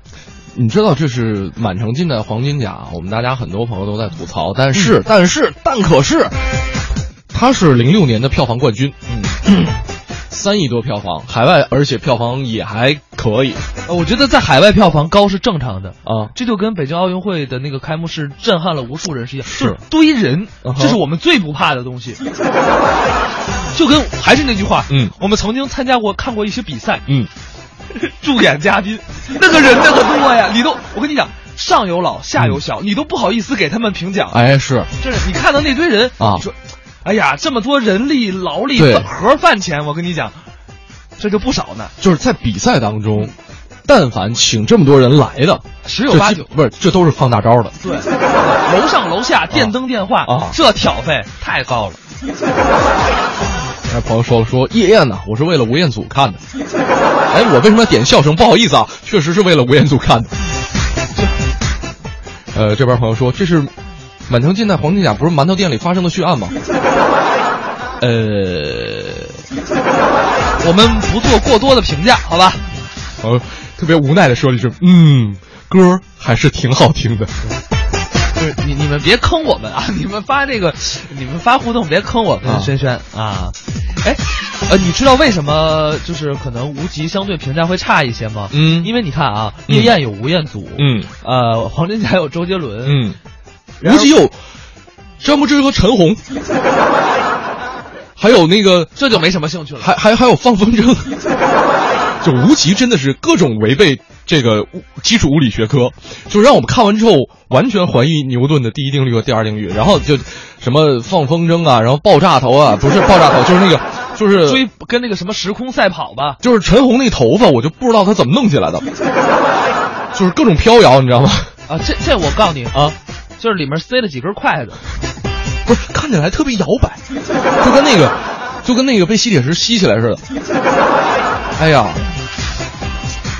你知道这是满城尽带黄金甲，我们大家很多朋友都在吐槽，但是、但是但可是，它是零六年的票房冠军，嗯，三亿多票房，海外而且票房也还可以。呃我觉得在海外票房高是正常的。啊，这就跟北京奥运会的那个开幕式震撼了无数人是一样，是。堆人这是我们最不怕的东西。就跟还是那句话，嗯，我们曾经参加过看过一些比赛，嗯，助演嘉宾，那个人那个多呀，你都我跟你讲，上有老下有小，你都不好意思给他们评奖，哎，是。就是你看到那堆人啊。你说，哎呀，这么多人力劳力和盒饭钱，我跟你讲，这就不少呢。就是在比赛当中，但凡请这么多人来的，十有八九不是，这都是放大招的。对，楼上楼下电灯电话啊这挑费太高了。那朋友说了说夜宴呢，我是为了吴彦祖看的。哎，我为什么要点笑声？不好意思啊，确实是为了吴彦祖看的。呃，这边朋友说这是满城尽带黄金甲，不是馒头店里发生的血案吗？呃，我们不做过多的评价，好吧？呃，特别无奈的说了一句：“嗯，歌还是挺好听的。”就是你你们别坑我们啊！你们发这个，你们发互动别坑我们，轩轩啊！哎，呃，你知道为什么就是可能无极相对评价会差一些吗？嗯，因为你看啊，夜宴有吴彦祖，嗯，呃，黄真甲有周杰伦，嗯，无极有张柏芝和陈红，还有那个这就没什么兴趣了，还还还有放风筝，就无极真的是各种违背。这个基础物理学科，就让我们看完之后完全怀疑牛顿的第一定律和第二定律，然后就什么放风筝啊，然后爆炸头啊，不是爆炸头，就是那个就是追跟那个什么时空赛跑吧，就是陈红那头发，我就不知道他怎么弄起来的，就是各种飘摇，你知道吗？啊，这这我告诉你啊，就是里面塞了几根筷子，不是看起来特别摇摆，就跟那个就跟那个被吸铁石吸起来似的，哎呀。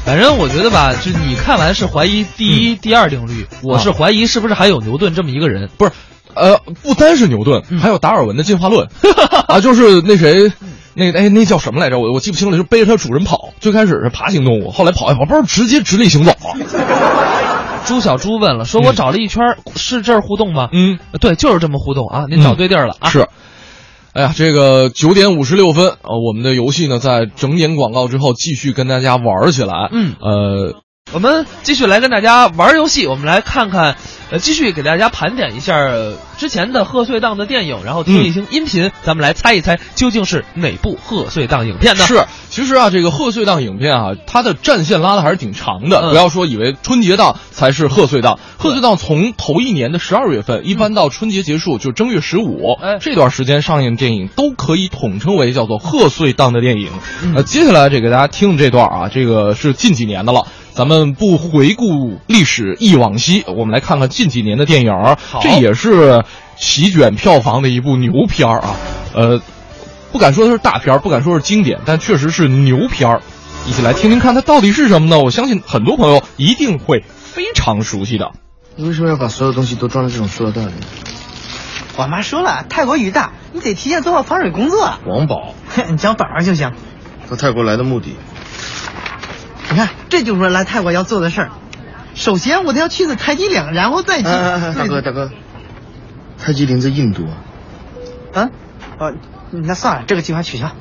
反正我觉得吧，就你看完是怀疑第一、第二定律，我是怀疑是不是还有牛顿这么一个人？不是，呃，不单是牛顿，还有达尔文的进化论 啊，就是那谁，那哎那叫什么来着？我我记不清了，就背着他主人跑，最开始是爬行动物，后来跑一跑，不是直接直立行走啊。朱小猪问了，说我找了一圈，是这儿互动吗？嗯，对，就是这么互动啊，您找对地儿了啊。是。哎呀，这个九点五十六分，呃，我们的游戏呢，在整点广告之后继续跟大家玩起来。嗯，呃，我们继续来跟大家玩游戏，我们来看看，呃，继续给大家盘点一下之前的贺岁档的电影，然后听一听音频，咱们来猜一猜究竟是哪部贺岁档影片呢？是，其实啊，这个贺岁档影片啊，它的战线拉的还是挺长的。不要说以为春节档才是贺岁档，贺岁档从头一年的十二月份，一般到春节结束就正月十五，哎，这段时间上映电影都可以统称为叫做贺岁档的电影。呃，接下来这给大家听的这段啊，这个是近几年的了。咱们不回顾历史忆往昔，我们来看看近几年的电影这也是席卷票房的一部牛片儿啊！呃，不敢说它是大片儿，不敢说是经典，但确实是牛片儿。一起来听听看它到底是什么呢？我相信很多朋友一定会非常熟悉的。你为什么要把所有东西都装在这种塑料袋里？我妈说了，泰国雨大，你得提前做好防水工作。王宝，你叫宝儿就行。到泰国来的目的？你看，这就是说来泰国要做的事儿。首先，我得要去次泰姬陵，然后再去。大哥，大哥，泰姬陵在印度啊。啊，哦，那算了，这个计划取消。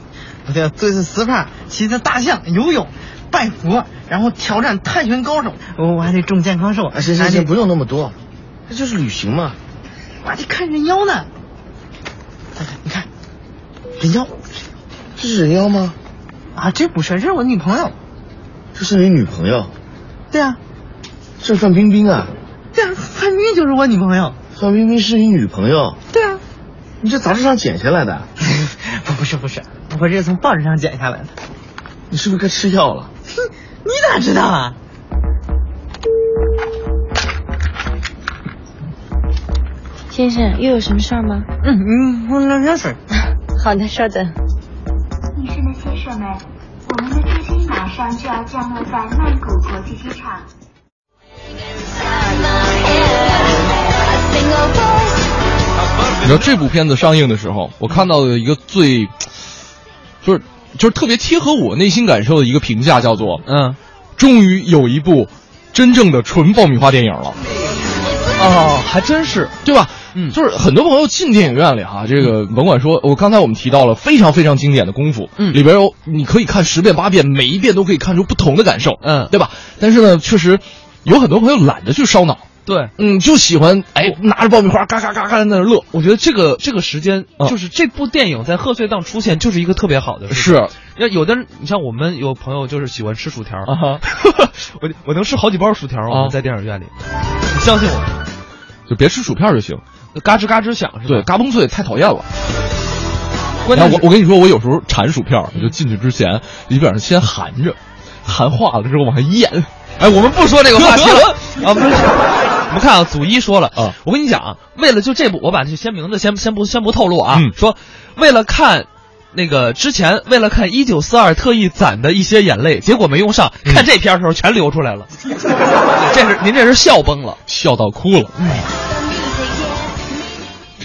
我得要做一次实拍，骑着大象游泳、拜佛，然后挑战泰拳高手。我我还得种健康寿。行行行，不用那么多，这就是旅行嘛。我还得看人妖呢。大哥你看，人妖，这是人妖吗？啊，这不是，这是我女朋友。这是你女朋友？对啊。这范冰冰啊？对啊，范冰冰就是我女朋友。范冰冰是你女朋友？对啊。你这杂志上剪下来的？不，不是，不是，我这是从报纸上剪下来的。你是不是该吃药了？哼，你咋知道啊？先生，又有什么事儿吗？嗯嗯，我拿点水。好的，稍等。女士们、先生们，我们的飞机马上就要降落在曼谷国际机场。你知道这部片子上映的时候，我看到的一个最，就是就是特别贴合我内心感受的一个评价，叫做嗯，终于有一部真正的纯爆米花电影了。哦，还真是，对吧？嗯，就是很多朋友进电影院里哈，这个甭管说，我刚才我们提到了非常非常经典的功夫，嗯，里边有你可以看十遍八遍，每一遍都可以看出不同的感受，嗯，对吧？但是呢，确实有很多朋友懒得去烧脑，对，嗯，就喜欢哎拿着爆米花嘎嘎嘎嘎在那乐。我觉得这个这个时间，就是这部电影在贺岁档出现，就是一个特别好的事。是，那有的人你像我们有朋友就是喜欢吃薯条啊，我我能吃好几包薯条啊，在电影院里，你相信我。就别吃薯片就行，嘎吱嘎吱响是吧？对，嘎嘣脆太讨厌了。关键我我跟你说，我有时候馋薯片，我就进去之前基本上先含着，含化了之后往下咽。哎，我们不说这个话题了 啊，不是。我们看啊，祖一说了啊，我跟你讲啊，为了就这部，我把这些名字先先不先不透露啊，嗯、说为了看。那个之前为了看一九四二特意攒的一些眼泪，结果没用上，嗯、看这片的时候全流出来了。这是您这是笑崩了，笑到哭了。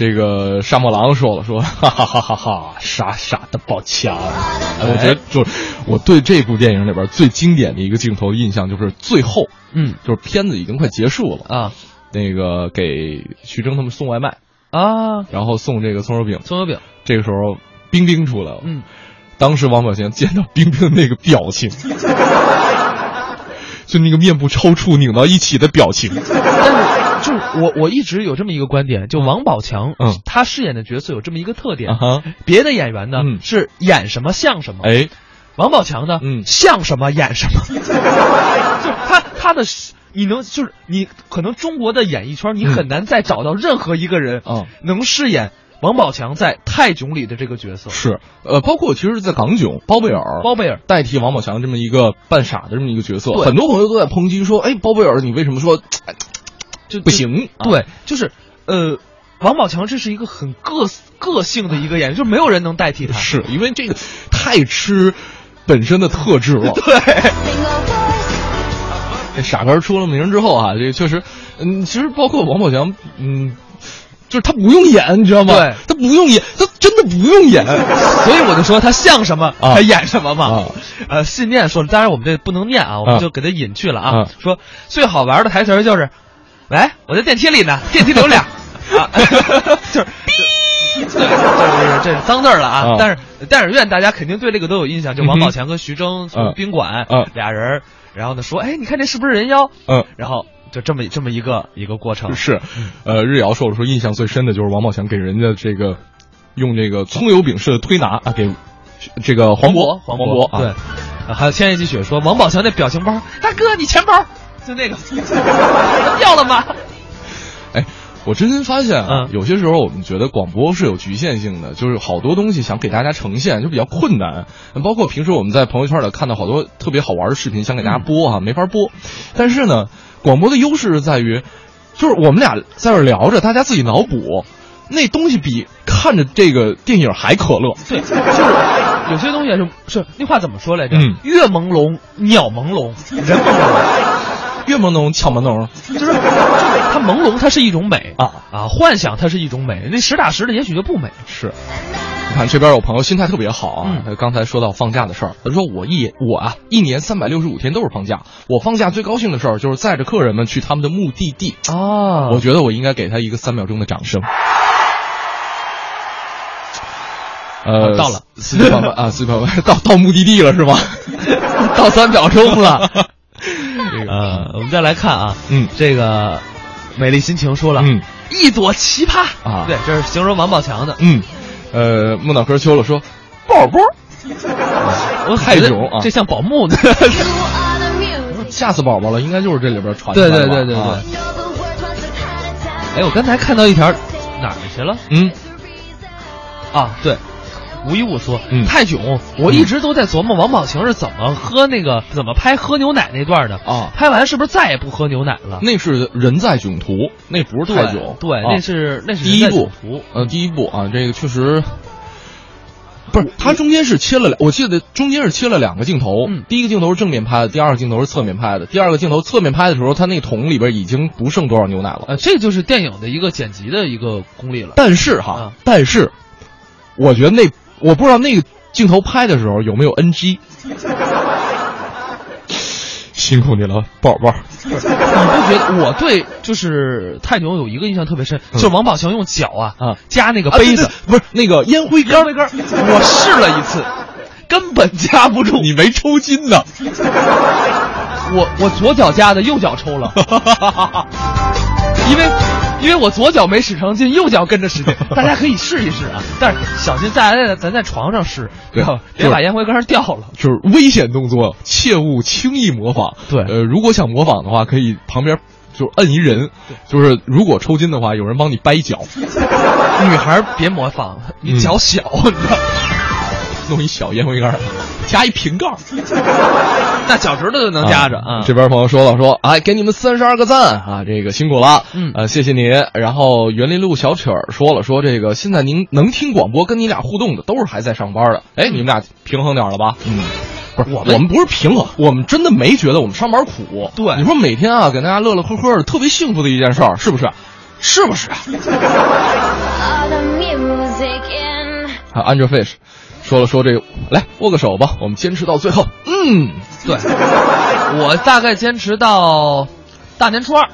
嗯，这个沙漠狼说了说，哈哈哈哈哈，傻傻的宝强。我觉得就是我对这部电影里边最经典的一个镜头印象就是最后，嗯，就是片子已经快结束了啊，那个给徐峥他们送外卖啊，然后送这个葱油饼，葱油饼，这个时候冰冰出来了，嗯，当时王宝强见到冰冰的那个表情。就那个面部抽搐拧到一起的表情，但 是就是我我一直有这么一个观点，就王宝强，嗯，他饰演的角色有这么一个特点，啊、别的演员呢、嗯、是演什么像什么，哎，王宝强呢，嗯，像什么演什么，就他他的你能就是你可能中国的演艺圈你很难再找到任何一个人，啊，能饰演。王宝强在泰囧里的这个角色。是，呃，包括其实，在港囧，包贝尔，包贝尔代替王宝强这么一个扮傻的这么一个角色，很多朋友都在抨击说，哎，包贝尔，你为什么说就不行？对，就是，呃，王宝强这是一个很个个性的一个演员，就没有人能代替他，是因为这个太吃本身的特质了。对，这傻根出了名之后啊，这确实，嗯，其实包括王宝强，嗯。就是他不用演，你知道吗？对，他不用演，他真的不用演，所以我就说他像什么，啊、他演什么嘛。啊、呃，信念说，当然我们这不能念啊，我们就给他隐去了啊。啊说最好玩的台词就是，喂，我在电梯里呢，电梯里有俩，啊，就是 哔，对，就是这是脏字了啊。啊。但是电影院大家肯定对这个都有印象，就王宝强和徐峥从宾馆嗯。俩人，然后呢说，哎，你看这是不是人妖？嗯，然后。就这么这么一个一个过程。是，呃，日瑶说了说印象最深的就是王宝强给人家这个用这个葱油饼式的推拿啊，给这个黄渤黄渤啊，对，还有千叶积雪说王宝强那表情包，大哥你钱包就那个掉了吗？哎，我真心发现啊，嗯、有些时候我们觉得广播是有局限性的，就是好多东西想给大家呈现就比较困难，包括平时我们在朋友圈里看到好多特别好玩的视频，想给大家播哈、啊，没法播。但是呢，广播的优势是在于，就是我们俩在这聊着，大家自己脑补，那东西比看着这个电影还可乐。对，就是有些东西是是那话怎么说来着？嗯，月朦胧，鸟朦胧，人朦胧。月朦胧，巧朦胧，就是它朦胧，它是一种美啊啊，幻想它是一种美，那实打实的也许就不美。是，你看这边有朋友心态特别好啊，刚才说到放假的事儿，他说我一我啊一年三百六十五天都是放假，我放假最高兴的事儿就是载着客人们去他们的目的地啊，我觉得我应该给他一个三秒钟的掌声。呃，到了，司机朋友们啊，司机朋友们到到目的地了是吗？到三秒钟了。呃，我们再来看啊，嗯，这个美丽心情说了，嗯，一朵奇葩。啊，对，这是形容王宝强的，嗯，呃，木脑壳秋了说，宝宝，我太囧啊，这像宝木的，吓死宝宝了，应该就是这里边传的对对对对对。啊、哎，我刚才看到一条，哪儿去了？嗯，啊，对。吴一物说：“嗯、泰囧，我一直都在琢磨王宝强是怎么喝那个、怎么拍喝牛奶那段的啊。拍完是不是再也不喝牛奶了？那是《人在囧途》，那不是泰囧。对，啊、那是那是第一部。呃，第一部啊，这个确实不是。它中间是切了两，我记得中间是切了两个镜头。嗯，第一个镜头是正面拍的，第二个镜头是侧面拍的。第二个镜头侧面拍的时候，它那桶里边已经不剩多少牛奶了。呃，这就是电影的一个剪辑的一个功力了。但是哈，啊、但是我觉得那。我不知道那个镜头拍的时候有没有 NG，辛苦你了，宝宝。你不觉得我对就是泰囧有一个印象特别深，就是王宝强用脚啊啊。夹那个杯子，不是那个烟灰缸，烟灰缸，我试了一次，根本夹不住，你没抽筋呢。我我左脚夹的，右脚抽了，因为。因为我左脚没使成劲，右脚跟着使劲，大家可以试一试啊！但是小心咱在咱在床上试，对，别把烟灰缸掉了。就是危险动作，切勿轻易模仿。对，呃，如果想模仿的话，可以旁边就摁一人，就是如果抽筋的话，有人帮你掰脚。女孩别模仿，你脚小，你知道。弄一小烟灰缸，加一瓶盖，那脚趾头都能夹着啊。这边朋友说了说，哎，给你们三十二个赞啊，这个辛苦了，嗯，呃，谢谢你。然后园林路小曲儿说了说，这个现在您能听广播，跟你俩互动的都是还在上班的，哎，你们俩平衡点了吧？嗯，不是我们，我们不是平衡，我们真的没觉得我们上班苦。对，你说每天啊，给大家乐乐呵呵的，特别幸福的一件事儿，是不是？是不是啊？啊，Angel Fish 说了说这个，来握个手吧，我们坚持到最后。嗯，对，我大概坚持到大年初二。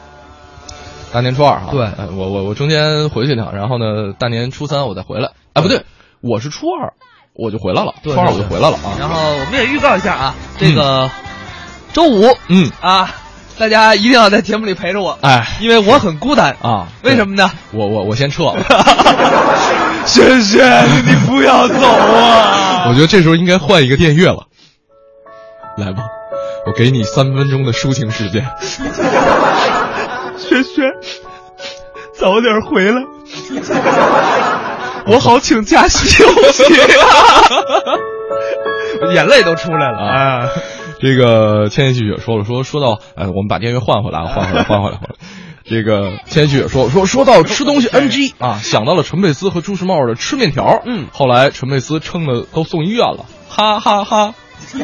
大年初二哈，对，我我我中间回去一趟，然后呢，大年初三我再回来。哎，不对，我是初二我就回来了，初二我就回来了啊。然后我们也预告一下啊，这个周五，嗯啊，大家一定要在节目里陪着我，哎，因为我很孤单啊。为什么呢？我我我先撤了。轩轩，你不要走啊！我觉得这时候应该换一个电乐了。来吧，我给你三分钟的抒情时间。轩轩，早点回来，我好请假休息。眼泪都出来了啊！这个千言细雪说了说说到，哎，我们把电源换回来，换回来，换回来，换回来。这个千言细雪说说说到吃东西 NG 啊，想到了陈佩斯和朱时茂的吃面条。嗯，后来陈佩斯撑的都送医院了，哈哈哈。我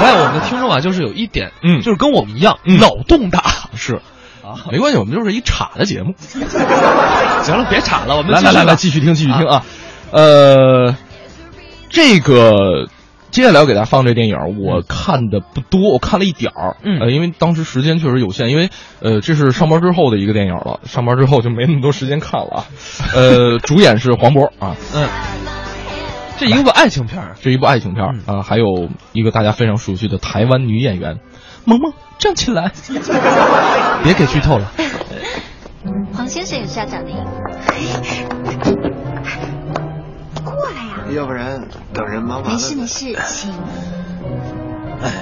发现我们的听众啊，就是有一点，嗯，就是跟我们一样，脑洞大。是啊。没关系，我们就是一岔的节目。行了，别岔了，我们来来来来继续听，继续听啊。呃，这个接下来要给大家放这电影，我看的不多，我看了一点儿。嗯，呃，因为当时时间确实有限，因为呃，这是上班之后的一个电影了，上班之后就没那么多时间看了啊。呃，主演是黄渤啊。嗯。这一部爱情片这一部爱情片啊，还有一个大家非常熟悉的台湾女演员萌萌。站起来！别给剧透了。黄先生也是要找您。要不然等人忙完了。没事没事，请。哎，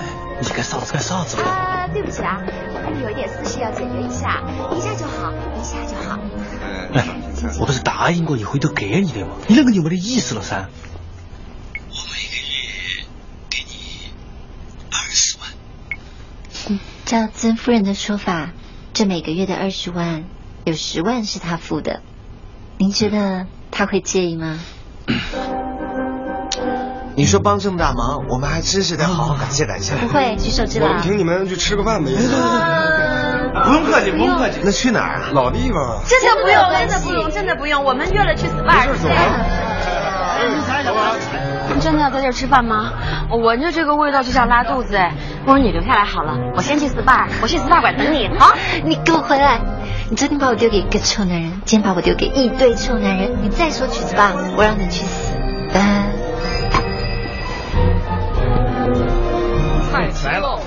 你该嫂子该嫂子。啊，对不起啊，我们有一点私事要解决一下，一下就好，一下就好。哎，我不是答应过你回头给你的吗？你那个有没得意思了噻？我每个月给你二十万照曾夫人的说法，这每个月的二十万，有十万是他付的。您觉得他会介意吗？你说帮这么大忙，我们还真是得好好感谢感谢。不会，举手之劳。我们请你们去吃个饭呗。不用客气，不用客气。那去哪儿啊？老地方。真的不用，真的不用，真的不用。我们约了去 SPA。你真的要在这儿吃饭吗？我闻着这个味道就想拉肚子哎！不如你留下来好了，我先去 SPA，我去 SPA 馆等你。好，你给我回来！你昨天把我丢给一个臭男人，今天把我丢给一堆臭男人，你再说去 SPA，我让你去死！太来了。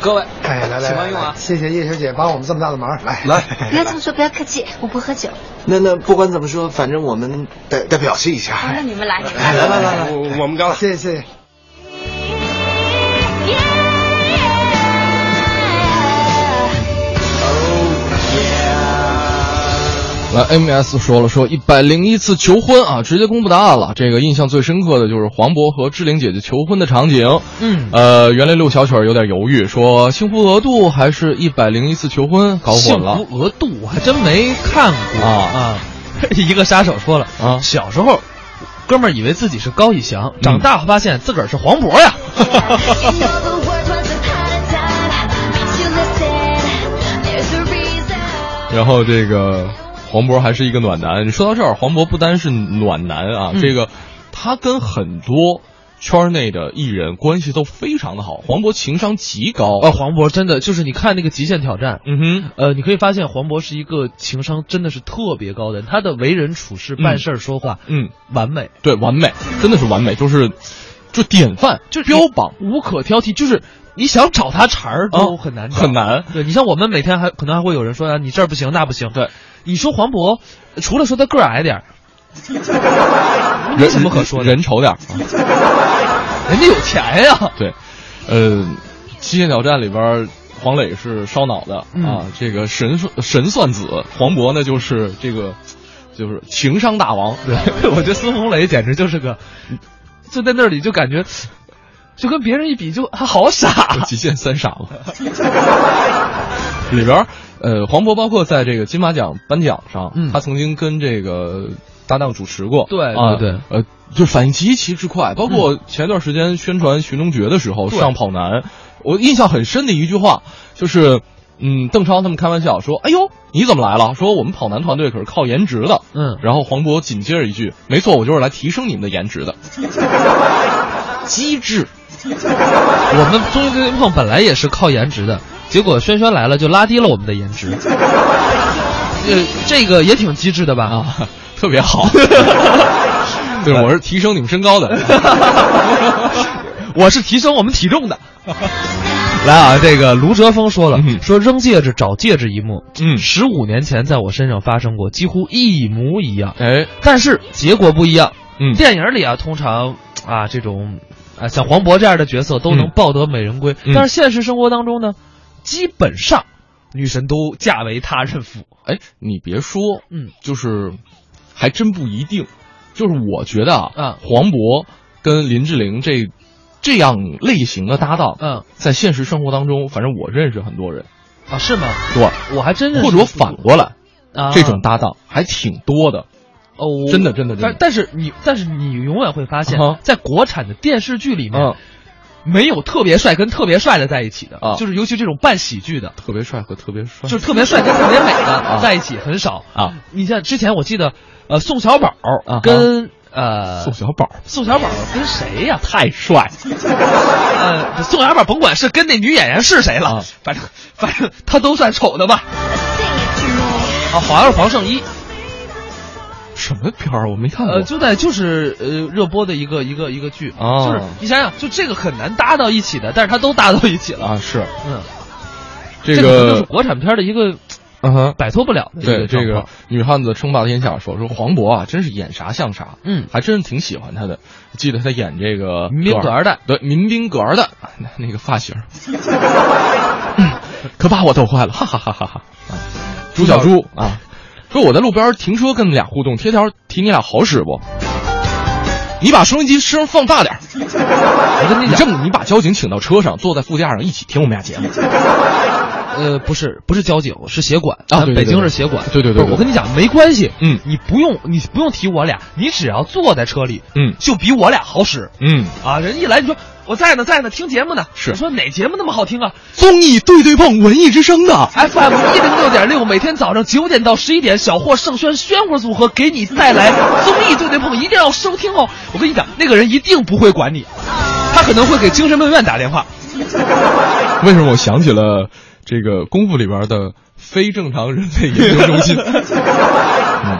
各位，哎，来来，请慢用啊！谢谢叶小姐帮我们这么大的忙，来来，不要这么说，不要客气，我不喝酒。那那不管怎么说，反正我们得得表示一下。那你们来，来来来来，我我们干了，谢谢谢谢。来，M.S 说了说一百零一次求婚啊，直接公布答案了。这个印象最深刻的就是黄渤和志玲姐姐求婚的场景。嗯，呃，原来六小曲有点犹豫，说幸福额度还是一百零一次求婚，搞混了。幸福额度我还真没看过啊啊！一个杀手说了啊，小时候哥们儿以为自己是高以翔，长大发现自个儿是黄渤呀。然后这个。黄渤还是一个暖男。你说到这儿，黄渤不单是暖男啊，嗯、这个他跟很多圈内的艺人关系都非常的好。黄渤情商极高啊，黄渤真的就是你看那个《极限挑战》，嗯哼，呃，你可以发现黄渤是一个情商真的是特别高的人，他的为人处事、办事、说话，嗯，完美，对，完美，真的是完美，就是就典范，就标榜，无可挑剔，就是。你想找他茬儿都很难找，很难。对你像我们每天还可能还会有人说啊，你这儿不行那不行。对，你说黄渤，除了说他个儿矮点儿，没什么可说的，人丑点儿，人家有钱呀。对，呃，《极限挑战》里边黄磊是烧脑的、嗯、啊，这个神神算子，黄渤呢就是这个就是情商大王。对，我觉得孙红雷简直就是个，就在那里就感觉。就跟别人一比，就他好傻，极限三傻嘛。里边，呃，黄渤包括在这个金马奖颁奖上，嗯、他曾经跟这个搭档主持过，对啊，对对，呃，就反应极其之快。包括前段时间宣传《寻龙诀》的时候，对上跑男，我印象很深的一句话就是，嗯，邓超他们开玩笑说：“哎呦，你怎么来了？”说我们跑男团队可是靠颜值的。嗯，然后黄渤紧接着一句：“没错，我就是来提升你们的颜值的。”机智。我们综艺对对碰本来也是靠颜值的，结果轩轩来了就拉低了我们的颜值。呃，这个也挺机智的吧？啊，特别好。对，我是提升你们身高的，我是提升我们体重的。来啊，这个卢哲峰说了，说扔戒指找戒指一幕，嗯，十五年前在我身上发生过，几乎一模一样。哎，但是结果不一样。嗯，电影里啊，通常啊这种啊像黄渤这样的角色都能抱得美人归，但是现实生活当中呢，基本上女神都嫁为他人妇。哎，你别说，嗯，就是还真不一定。就是我觉得啊，嗯，黄渤跟林志玲这这样类型的搭档，嗯，在现实生活当中，反正我认识很多人啊，是吗？对，我还真认识，或者反过来，啊，这种搭档还挺多的。哦，真的，真的，真的。但是你，但是你永远会发现，在国产的电视剧里面，嗯，没有特别帅跟特别帅的在一起的啊，就是尤其这种半喜剧的，特别帅和特别帅，就是特别帅跟特别美的在一起很少啊。你像之前我记得，呃，宋小宝跟。呃，宋小宝，宋小宝跟谁呀？太帅！呃，宋小宝甭管是跟那女演员是谁了，反正反正他都算丑的吧。啊，好像是黄圣依。什么片儿？我没看过。呃，就在就是呃热播的一个一个一个剧啊，就是你想想，就这个很难搭到一起的，但是他都搭到一起了啊。是，嗯，这个就是国产片的一个。嗯哼，摆脱不了。对这个女汉子称霸天下，说说黄渤啊，真是演啥像啥。嗯，还真是挺喜欢他的。记得他演这个民兵葛二代，对民兵葛二代那个发型，可把我逗坏了，哈哈哈哈哈。朱小猪啊，说我在路边停车跟你俩互动，贴条提你俩好使不？你把收音机声放大点。我跟你讲，这么你把交警请到车上，坐在副驾上一起听我们俩节目。呃，不是，不是交警，是协管啊。北京是协管。对对对，我跟你讲，没关系。嗯，你不用，你不用提我俩，你只要坐在车里，嗯，就比我俩好使。嗯，啊，人一来你说我在呢，在呢，听节目呢。是。我说哪节目那么好听啊？综艺对对碰，文艺之声的 FM 一零六点六，每天早上九点到十一点，小霍盛轩轩火组合给你带来综艺对对碰，一定要收听哦。我跟你讲，那个人一定不会管你，他可能会给精神病院打电话。为什么我想起了？这个功夫里边的非正常人类研究中心。嗯，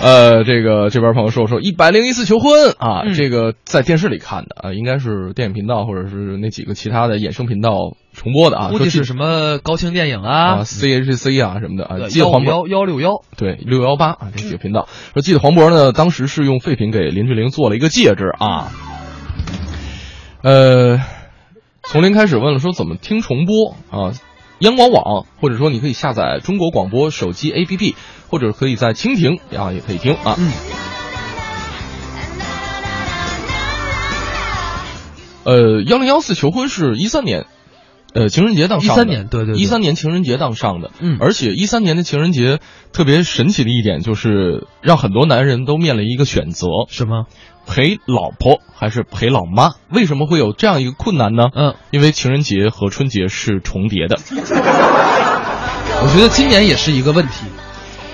呃，这个这边朋友说说一百零一次求婚啊，嗯、这个在电视里看的啊，应该是电影频道或者是那几个其他的衍生频道重播的啊。估计是什么高清电影啊、CHC 啊什么的啊。记得黄渤幺幺六幺对六幺八啊这几个频道说记得黄渤呢，当时是用废品给林志玲做了一个戒指啊。呃。从零开始问了说怎么听重播啊？央广网或者说你可以下载中国广播手机 APP，或者可以在蜻蜓啊也可以听啊。嗯。呃，幺零幺四求婚是一三年，呃情人节当上的。一三年，对对。一三年情人节当上的，嗯。而且一三年的情人节特别神奇的一点就是让很多男人都面临一个选择，什么？陪老婆还是陪老妈？为什么会有这样一个困难呢？嗯，因为情人节和春节是重叠的。我觉得今年也是一个问题。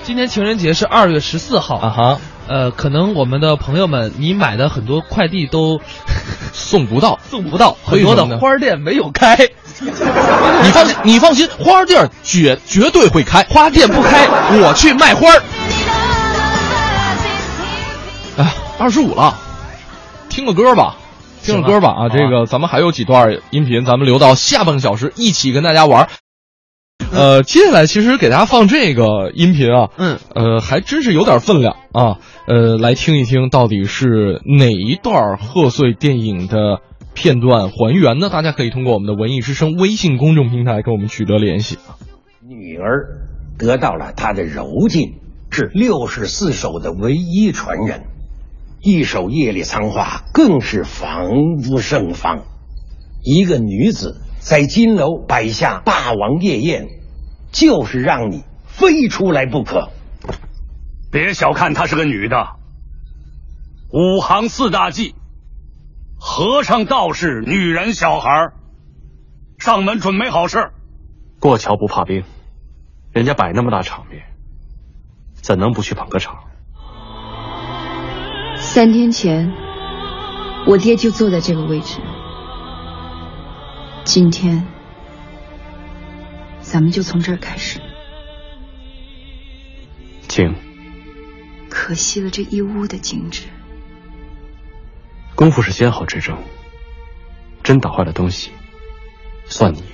今年情人节是二月十四号啊哈，呃，可能我们的朋友们，你买的很多快递都 送不到，送不到，很多的花店没有开。你放心，你放心，花店绝绝对会开，花店不开，我去卖花。哎，二十五了。听个歌吧，听个歌吧啊！这个咱们还有几段音频，咱们留到下半个小时一起跟大家玩。呃，接下来其实给大家放这个音频啊，嗯，呃，还真是有点分量啊。呃，来听一听到底是哪一段贺岁电影的片段还原呢？大家可以通过我们的文艺之声微信公众平台跟我们取得联系。女儿得到了她的柔劲，是六十四手的唯一传人。一首《夜里藏花》更是防不胜防。一个女子在金楼摆下霸王夜宴，就是让你非出来不可。别小看她是个女的，五行四大忌：和尚、道士、女人、小孩上门准没好事。过桥不怕冰，人家摆那么大场面，怎能不去捧个场？三天前，我爹就坐在这个位置。今天，咱们就从这儿开始。请。可惜了这一屋的精致。功夫是先好之争，真打坏了东西，算你赢。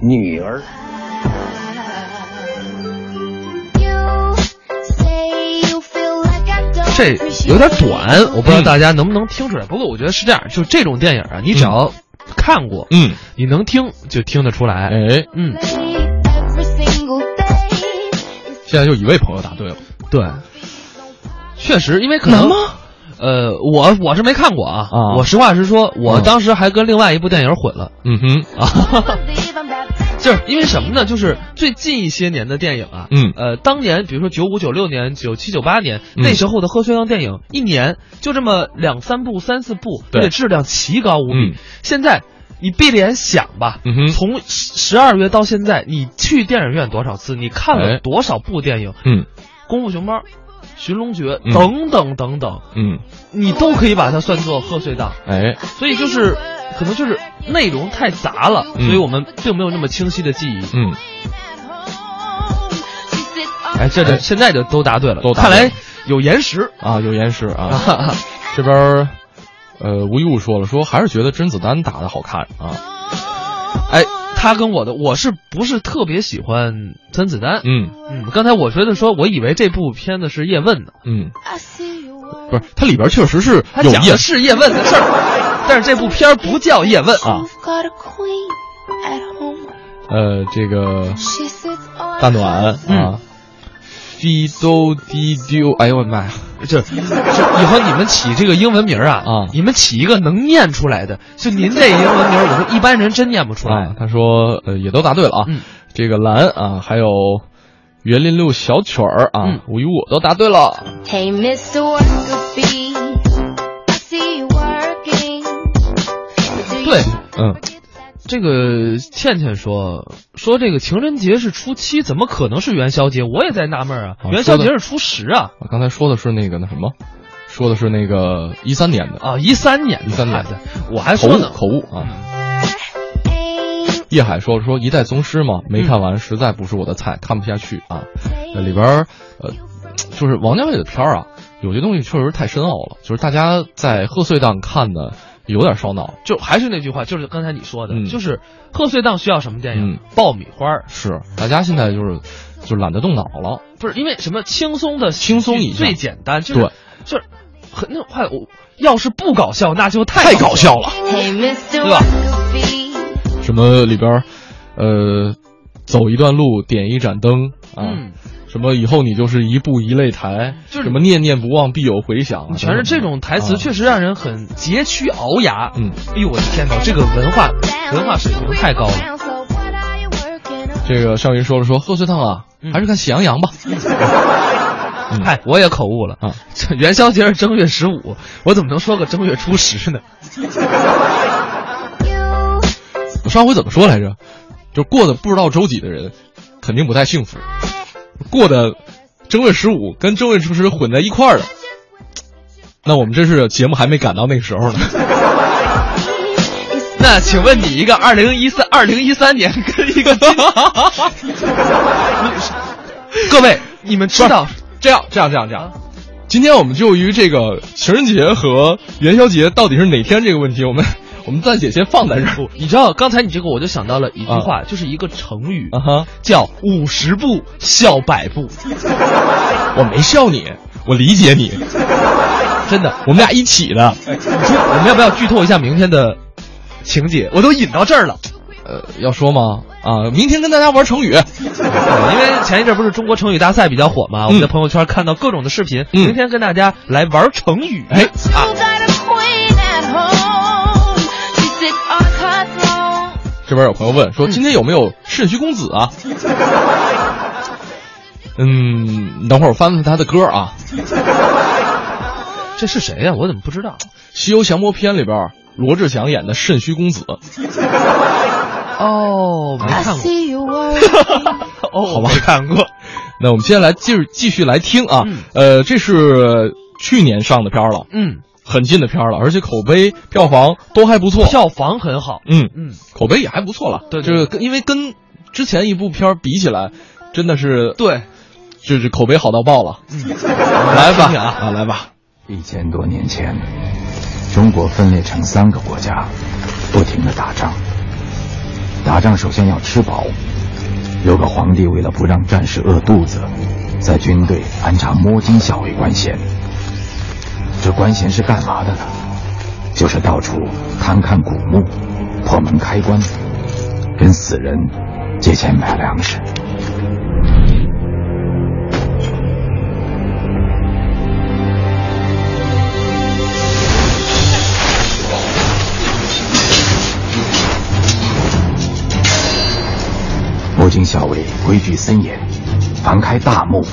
女儿。这有点短，我不知道大家能不能听出来。不过我觉得是这样，就这种电影啊，你只要看过，嗯，你能听就听得出来。哎，嗯。现在就一位朋友答对了，对，确实，因为可能吗？呃，我我是没看过啊，我实话实说，我当时还跟另外一部电影混了。嗯哼啊。就是因为什么呢？就是最近一些年的电影啊，嗯，呃，当年比如说九五九六年、九七九八年那时候的贺岁档电影，一年就这么两三部、三四部，而且质量奇高无比。现在你闭着眼想吧，从十二月到现在，你去电影院多少次？你看了多少部电影？嗯，功夫熊猫、寻龙诀等等等等，嗯，你都可以把它算作贺岁档。哎，所以就是可能就是内容太杂了，所以我们并没有那么清晰的记忆。嗯，哎，这这现在就都答对了，都看来有延时啊，有延时啊。这边呃，吴一物说了，说还是觉得甄子丹打的好看啊。哎，他跟我的我是不是特别喜欢甄子丹？嗯嗯，刚才我觉得说，我以为这部片子是叶问呢。嗯，不是，它里边确实是有讲的是叶问的事儿，但是这部片儿不叫叶问啊。呃，这个大暖啊。滴兜滴丢，哎呦我的妈呀！就就以后你们起这个英文名啊啊，你们起一个能念出来的。就您这英文名，我说一般人真念不出来。他说呃也都答对了啊，这个蓝啊，还有园林路小曲儿啊，五一五都答对了。对，嗯。这个倩倩说说这个情人节是初七，怎么可能是元宵节？我也在纳闷啊，元宵节是初十啊。我刚才说的是那个那什么，说的是那个一三年的啊，一三年，一三年的，我还说呢，口误啊。叶海说说一代宗师嘛，没看完，实在不是我的菜，看不下去啊。那里边呃，就是王家卫的片儿啊，有些东西确实太深奥了，就是大家在贺岁档看的。有点烧脑，就还是那句话，就是刚才你说的，嗯、就是贺岁档需要什么电影？嗯、爆米花是，大家现在就是就懒得动脑了，不是因为什么轻松的轻松一最简单，就是，就是很那快，我要是不搞笑，那就太搞笑了，对吧？什么里边呃，走一段路，点一盏灯啊。嗯什么以后你就是一步一擂台，就是什么念念不忘必有回响，全是这种台词，确实让人很佶屈聱牙。嗯，哎呦我的天哪，这个文化文化水平太高了。这个少云说了说贺岁档啊，还是看喜羊羊吧。嗨，我也口误了啊，元宵节是正月十五，我怎么能说个正月初十呢？我上回怎么说来着？就过的不知道周几的人，肯定不太幸福。过的正月十五跟正月初十混在一块儿的，那我们这是节目还没赶到那个时候呢。那请问你一个二零一三二零一三年跟一个，各位你们知道这样这样这样这样，今天我们就于这个情人节和元宵节到底是哪天这个问题，我们。我们暂且先放在这儿。你知道刚才你这个，我就想到了一句话，就是一个成语，啊哈，叫“五十步笑百步 ”。我没笑你，我理解你，真的，我们俩一起的。你说我们要不要剧透一下明天的情节？我都引到这儿了。呃，要说吗？啊，明天跟大家玩成语，因为前一阵不是中国成语大赛比较火吗？我们在朋友圈看到各种的视频，明天跟大家来玩成语。哎啊。这边有朋友问说：“今天有没有肾虚公子啊？”嗯，等会儿我翻翻他的歌啊。这是谁呀？我怎么不知道？《西游降魔篇》里边罗志祥演的肾虚公子。哦，没看过。哦，好吧，没看过。那我们接下来继续继续来听啊，呃，这是去年上的片了，嗯，很近的片儿了，而且口碑、票房都还不错，票房很好，嗯嗯，口碑也还不错了。对，就是跟因为跟之前一部片儿比起来，真的是对，就是口碑好到爆了。嗯，来吧啊，来吧。一千多年前，中国分裂成三个国家，不停的打仗。打仗首先要吃饱。有个皇帝为了不让战士饿肚子，在军队安插摸金校尉官衔。这官衔是干嘛的呢？就是到处勘看古墓、破门开棺，跟死人借钱买粮食。摸金校尉规矩森严，凡开大墓，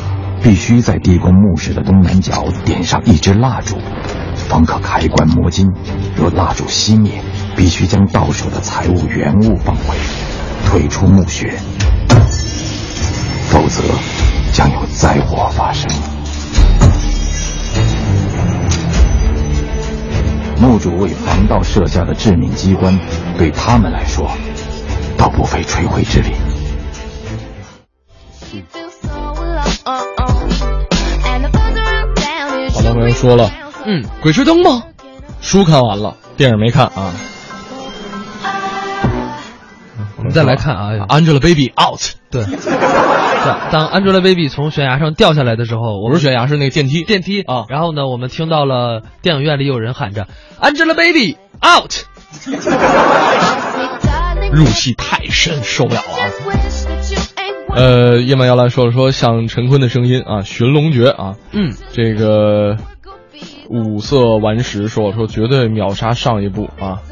必须在地宫墓室的东南角点上一支蜡烛，方可开棺摸金。若蜡烛熄灭，必须将到手的财物原物放回，退出墓穴，否则将有灾祸发生。墓主为防盗设下的致命机关，对他们来说，倒不费吹灰之力。朋友说了，嗯，《鬼吹灯》吗？书看完了，电影没看啊。我们再来看啊，Angelababy out。对，当 Angelababy 从悬崖上掉下来的时候，我不是悬崖，是那个电梯。电梯啊，然后呢，我们听到了电影院里有人喊着 “Angelababy out”，入戏太深，受不了啊。呃，夜漫摇篮说了说像陈坤的声音啊，《寻龙诀》啊，嗯，这个五色顽石说了说绝对秒杀上一部啊。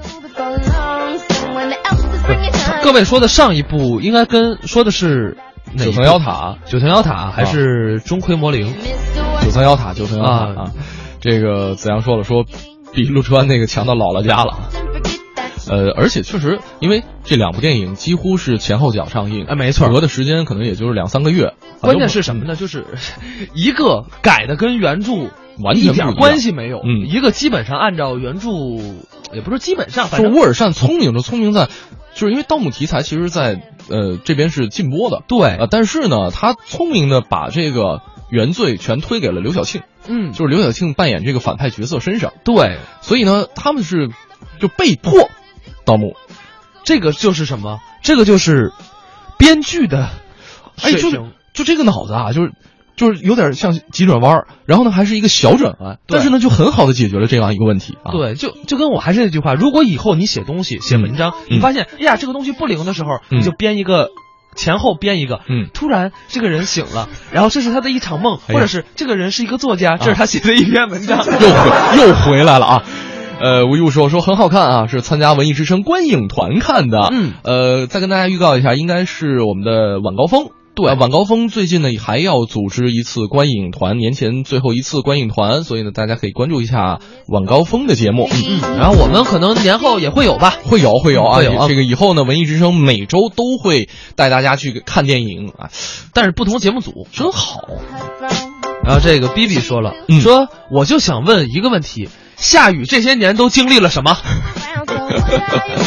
各位说的上一部应该跟说的是九层妖塔，九层妖塔还是钟馗魔灵？九层妖塔，九层妖塔啊。这个子阳说了说，比陆川那个强到姥姥家了。呃，而且确实，因为这两部电影几乎是前后脚上映，哎，没错，隔的时间可能也就是两三个月。关键是什么呢？就是 一个改的跟原著完全一点关系没有，嗯，一个基本上按照原著，也不是基本上，反正沃尔善聪明就聪明在，就是因为盗墓题材其实，在呃这边是禁播的，对，啊，但是呢，他聪明的把这个原罪全推给了刘晓庆，嗯，就是刘晓庆扮演这个反派角色身上，对，所以呢，他们是就被迫。盗墓，这个就是什么？这个就是编剧的哎，就就这个脑子啊，就是就是有点像急转弯，然后呢还是一个小转弯，但是呢就很好的解决了这样一个问题啊。对，就就跟我还是那句话，如果以后你写东西、写文章，嗯、你发现哎呀这个东西不灵的时候，你就编一个。前后编一个，嗯，突然这个人醒了，然后这是他的一场梦，哎、或者是这个人是一个作家，这是他写的一篇文章，又回又回来了啊。呃，吴一武说说很好看啊，是参加文艺之声观影团看的。嗯，呃，再跟大家预告一下，应该是我们的晚高峰。对，晚高峰最近呢还要组织一次观影团，年前最后一次观影团，所以呢大家可以关注一下晚高峰的节目。嗯嗯，然后我们可能年后也会有吧，会有会有啊，有、啊、这个以后呢文艺之声每周都会带大家去看电影啊，但是不同节目组真好。然后这个 B B 说了，嗯、说我就想问一个问题。夏雨这些年都经历了什么？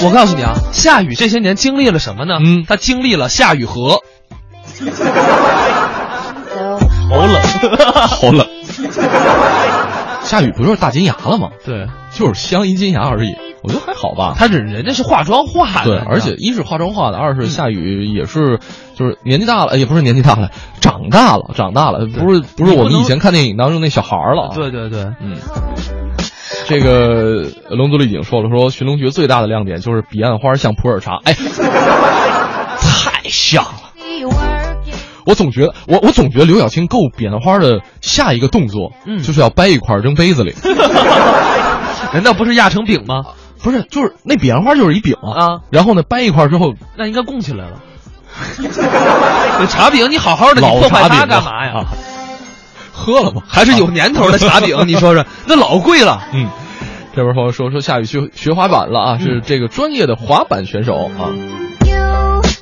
我告诉你啊，夏雨这些年经历了什么呢？嗯，他经历了夏雨荷。好冷，好冷。夏雨不就是大金牙了吗？对，就是镶一金牙而已。我觉得还好吧。他这人家是化妆化的，对，而且一是化妆化的，二是夏雨也是就是年纪大了，也不是年纪大了，长大了，长大了，不是不是我们以前看电影当中那小孩了。对对对，嗯。这个龙族丽景说了说，《寻龙诀》最大的亮点就是彼岸花像普洱茶，哎，太像了。我总觉得，我我总觉得刘晓庆够彼岸花的下一个动作，嗯，就是要掰一块扔杯子里。难道不是压成饼吗？不是，就是那彼岸花就是一饼啊。然后呢，掰一块之后，那应该供起来了。那茶饼你好好的，你破坏它干嘛呀？喝了吗？还是有年头的 茶饼？你说说，那老贵了。嗯，这边朋友说说夏雨去学滑板了啊，是这个专业的滑板选手啊。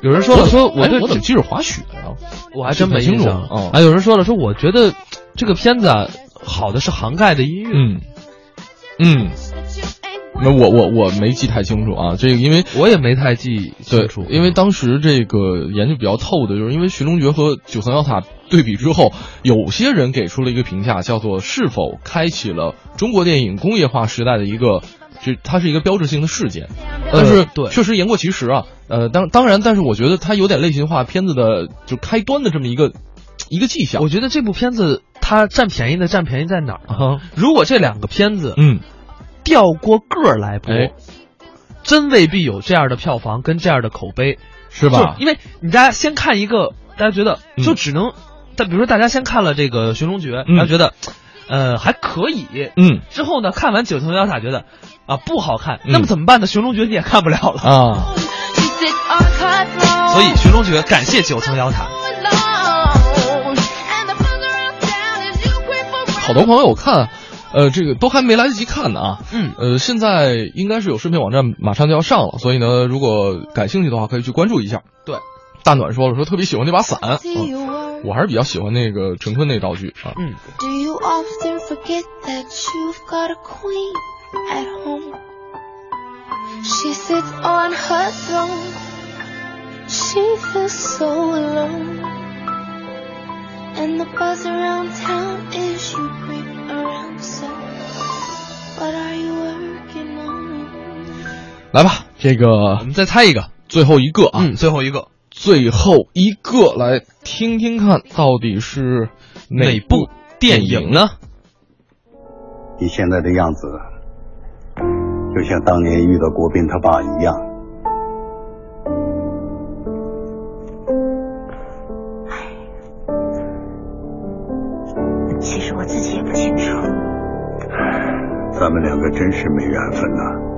有人说了，说我对我怎么记着滑雪啊？我还真没清楚啊。有人说了，说我觉得这个片子啊，好的是涵盖的音乐。嗯嗯。那我我我没记太清楚啊，这个因为我也没太记清楚，因为当时这个研究比较透的，就是因为《寻龙诀》和《九层妖塔》对比之后，有些人给出了一个评价，叫做是否开启了中国电影工业化时代的一个，就它是一个标志性的事件。但是对，确实言过其实啊。呃，当当然，但是我觉得它有点类型化片子的就开端的这么一个一个迹象。我觉得这部片子它占便宜的占便宜在哪儿？如果这两个片子，嗯。调过个儿来播，真未必有这样的票房跟这样的口碑，是吧？因为你大家先看一个，大家觉得就只能，但比如说大家先看了这个《寻龙诀》，然后觉得，呃还可以，嗯，之后呢看完《九层妖塔》觉得啊不好看，那么怎么办呢？《寻龙诀》你也看不了了啊。所以《寻龙诀》感谢《九层妖塔》。好多朋友我看。呃，这个都还没来得及看呢啊，嗯，呃，现在应该是有视频网站马上就要上了，所以呢，如果感兴趣的话，可以去关注一下。对，大暖说了，说特别喜欢那把伞，嗯，我还是比较喜欢那个陈坤那道具啊。嗯。来吧，这个我们再猜一个，最后一个啊，嗯，最后一个，最后一个，来听听看到底是哪部电影呢？你现在的样子，就像当年遇到国斌他爸一样。其实我自己也不清楚。咱们两个真是没缘分呐。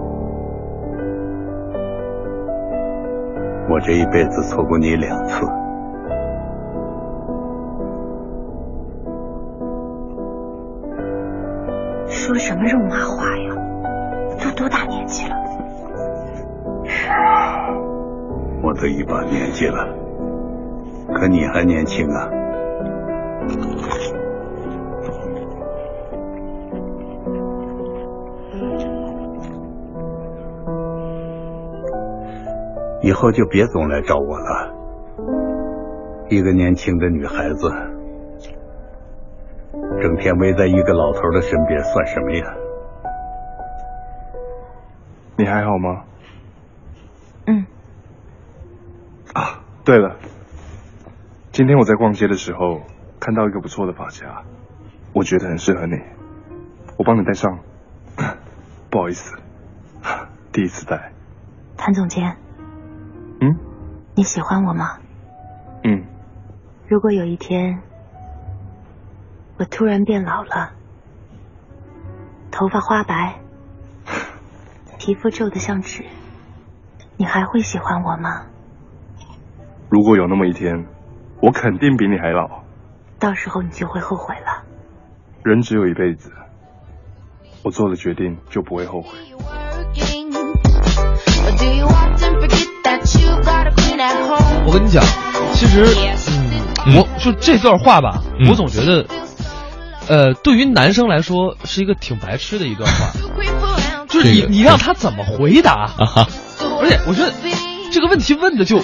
我这一辈子错过你两次，说什么肉麻话呀？都多大年纪了？我都一把年纪了，可你还年轻啊！以后就别总来找我了。一个年轻的女孩子，整天围在一个老头的身边，算什么呀？你还好吗？嗯。啊，对了，今天我在逛街的时候看到一个不错的发夹，我觉得很适合你，我帮你戴上。不好意思，第一次戴。谭总监。嗯，你喜欢我吗？嗯。如果有一天我突然变老了，头发花白，皮肤皱得像纸，你还会喜欢我吗？如果有那么一天，我肯定比你还老。到时候你就会后悔了。人只有一辈子，我做了决定就不会后悔。我跟你讲，其实，嗯，我就这段话吧，我总觉得，呃，对于男生来说是一个挺白痴的一段话，就是你你让他怎么回答？而且我觉得这个问题问的就，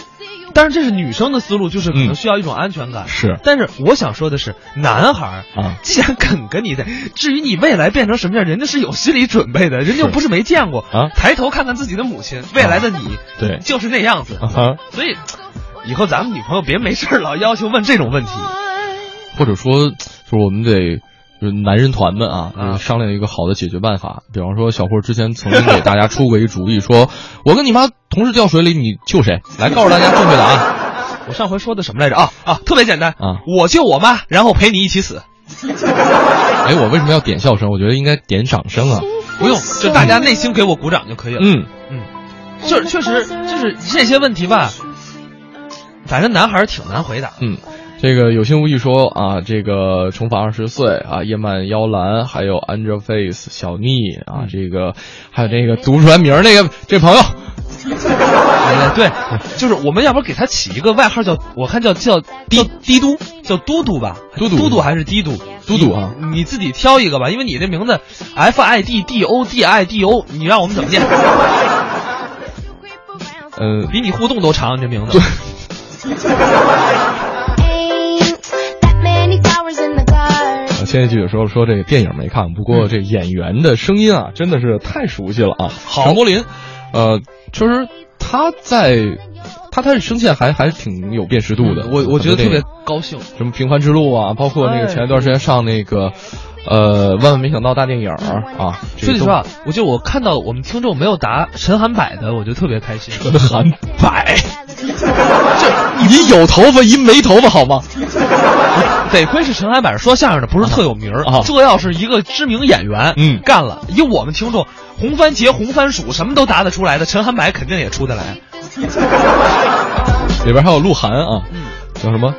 但是这是女生的思路，就是可能需要一种安全感。是，但是我想说的是，男孩啊，既然肯跟你在，至于你未来变成什么样，人家是有心理准备的，人家又不是没见过啊。抬头看看自己的母亲，未来的你，对，就是那样子。啊，所以。以后咱们女朋友别没事老要求问这种问题，或者说，就是我们得就是男人团们啊，商量一个好的解决办法。比方说，小霍之前曾经给大家出过一个主意，说我跟你妈同时掉水里，你救谁？来告诉大家正确答案。我上回说的什么来着？啊啊，特别简单啊，我救我妈，然后陪你一起死。哎，我为什么要点笑声？我觉得应该点掌声啊。不用，就大家内心给我鼓掌就可以了。嗯嗯，就是确实就是这些问题吧。反正男孩挺难回答。嗯，这个有心无意说啊，这个重返二十岁啊，叶曼妖兰，还有 Angelaface 小妮啊，这个还有这个读不出来名那个这朋友，对，就是我们要不给他起一个外号叫，我看叫叫滴滴嘟，叫嘟嘟吧，嘟嘟嘟嘟还是滴嘟？嘟嘟啊，你自己挑一个吧，因为你这名字 F I D D O D I D O，你让我们怎么念？呃，比你互动都长，你这名字。现在记者说说这个电影没看，不过这演员的声音啊，真的是太熟悉了啊！陈柏林，呃，确实他在他他的声线还还是挺有辨识度的，我我觉得特别高兴。什么《平凡之路》啊，包括那个前一段时间上那个。呃，万万没想到大电影啊！说句实话，我就我看到我们听众没有答陈涵柏的，我就特别开心。陈涵柏，这你有头发，一没头发好吗？得亏是陈海柏说相声的，不是特有名啊。这要是一个知名演员，嗯，干了，以我们听众红番茄、红番薯什么都答得出来的，陈海柏肯定也出得来。里边还有鹿晗啊，叫什么？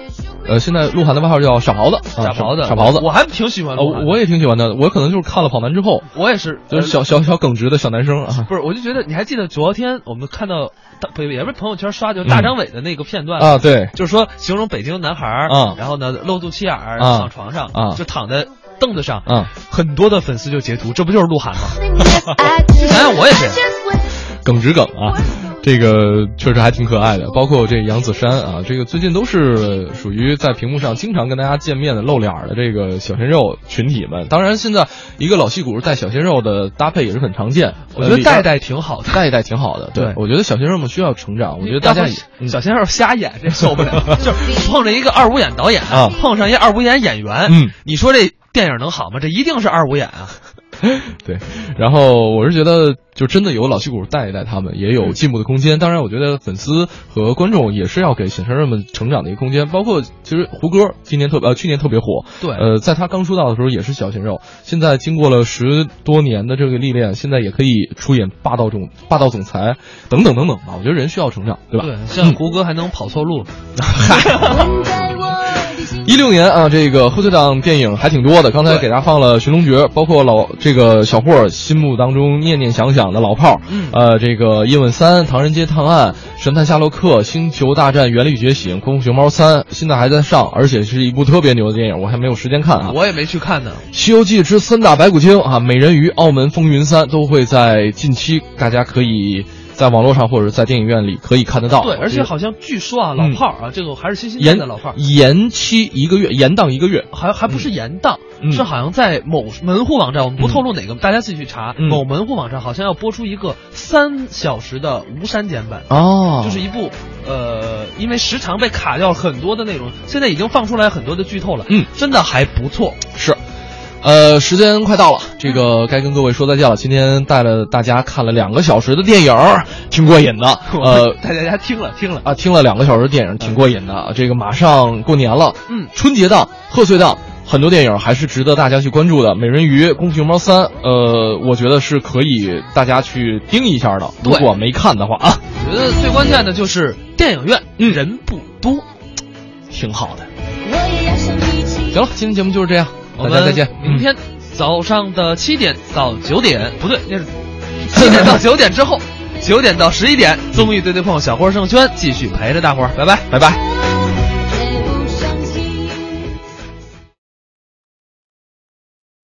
呃，现在鹿晗的外号叫傻狍子，傻狍子，傻狍子，我还挺喜欢鹿晗，我也挺喜欢的。我可能就是看了《跑男》之后，我也是，就是小小小耿直的小男生啊。不是，我就觉得你还记得昨天我们看到大不也不是朋友圈刷，就大张伟的那个片段啊，对，就是说形容北京男孩啊，然后呢露肚脐眼儿躺床上啊，就躺在凳子上啊，很多的粉丝就截图，这不就是鹿晗吗？想想我也是，耿直耿啊。这个确实还挺可爱的，包括这杨子姗啊，这个最近都是属于在屏幕上经常跟大家见面的露脸的这个小鲜肉群体们。当然，现在一个老戏骨带小鲜肉的搭配也是很常见。我觉得带带挺好的，带带挺好的。对，我觉得小鲜肉们需要成长。我觉得大家小鲜肉瞎演这受不了，就是碰着一个二五眼导演啊，碰上一二五眼演员，嗯，你说这电影能好吗？这一定是二五眼啊。对，然后我是觉得，就真的有老戏骨带一带他们，也有进步的空间。当然，我觉得粉丝和观众也是要给小鲜肉们成长的一个空间。包括其实胡歌今年特呃去年特别火，对，呃，在他刚出道的时候也是小鲜肉，现在经过了十多年的这个历练，现在也可以出演霸道总霸道总裁等等等等吧。我觉得人需要成长，对吧？对，像胡歌还能跑错路。一六年啊，这个贺岁档电影还挺多的。刚才给大家放了《寻龙诀》，包括老这个小霍心目当中念念想想的老炮儿，呃，这个《叶问三》《唐人街探案》《神探夏洛克》《星球大战：原力觉醒》《功夫熊猫三》，现在还在上，而且是一部特别牛的电影，我还没有时间看啊。我也没去看呢。《西游记之三打白骨精》啊，《美人鱼》《澳门风云三》都会在近期，大家可以。在网络上或者在电影院里可以看得到。对，而且好像据说啊，老炮儿啊，这个还是新新延的老炮儿，延期一个月，延档一个月，还还不是延档，嗯、是好像在某门户网站，我们不透露哪个，大家自己去查。嗯、某门户网站好像要播出一个三小时的无删减版哦，就是一部呃，因为时长被卡掉很多的内容，现在已经放出来很多的剧透了。嗯，真的还不错。是。呃，时间快到了，这个该跟各位说再见了。今天带了大家看了两个小时的电影，挺过瘾的。呃，带大家听了听了啊，听了两个小时的电影，挺过瘾的。这个马上过年了，嗯，春节档、贺岁档，很多电影还是值得大家去关注的。《美人鱼》《功夫熊猫三》，呃，我觉得是可以大家去盯一下的。如果没看的话啊，我觉得最关键的就是电影院人不多，挺好的。行了，今天节目就是这样。大家再见。明天早上的七点到九点，不对，那是 七点到九点之后，九点到十一点，综艺对对碰，小花盛轩继续陪着大伙儿，拜拜，拜拜。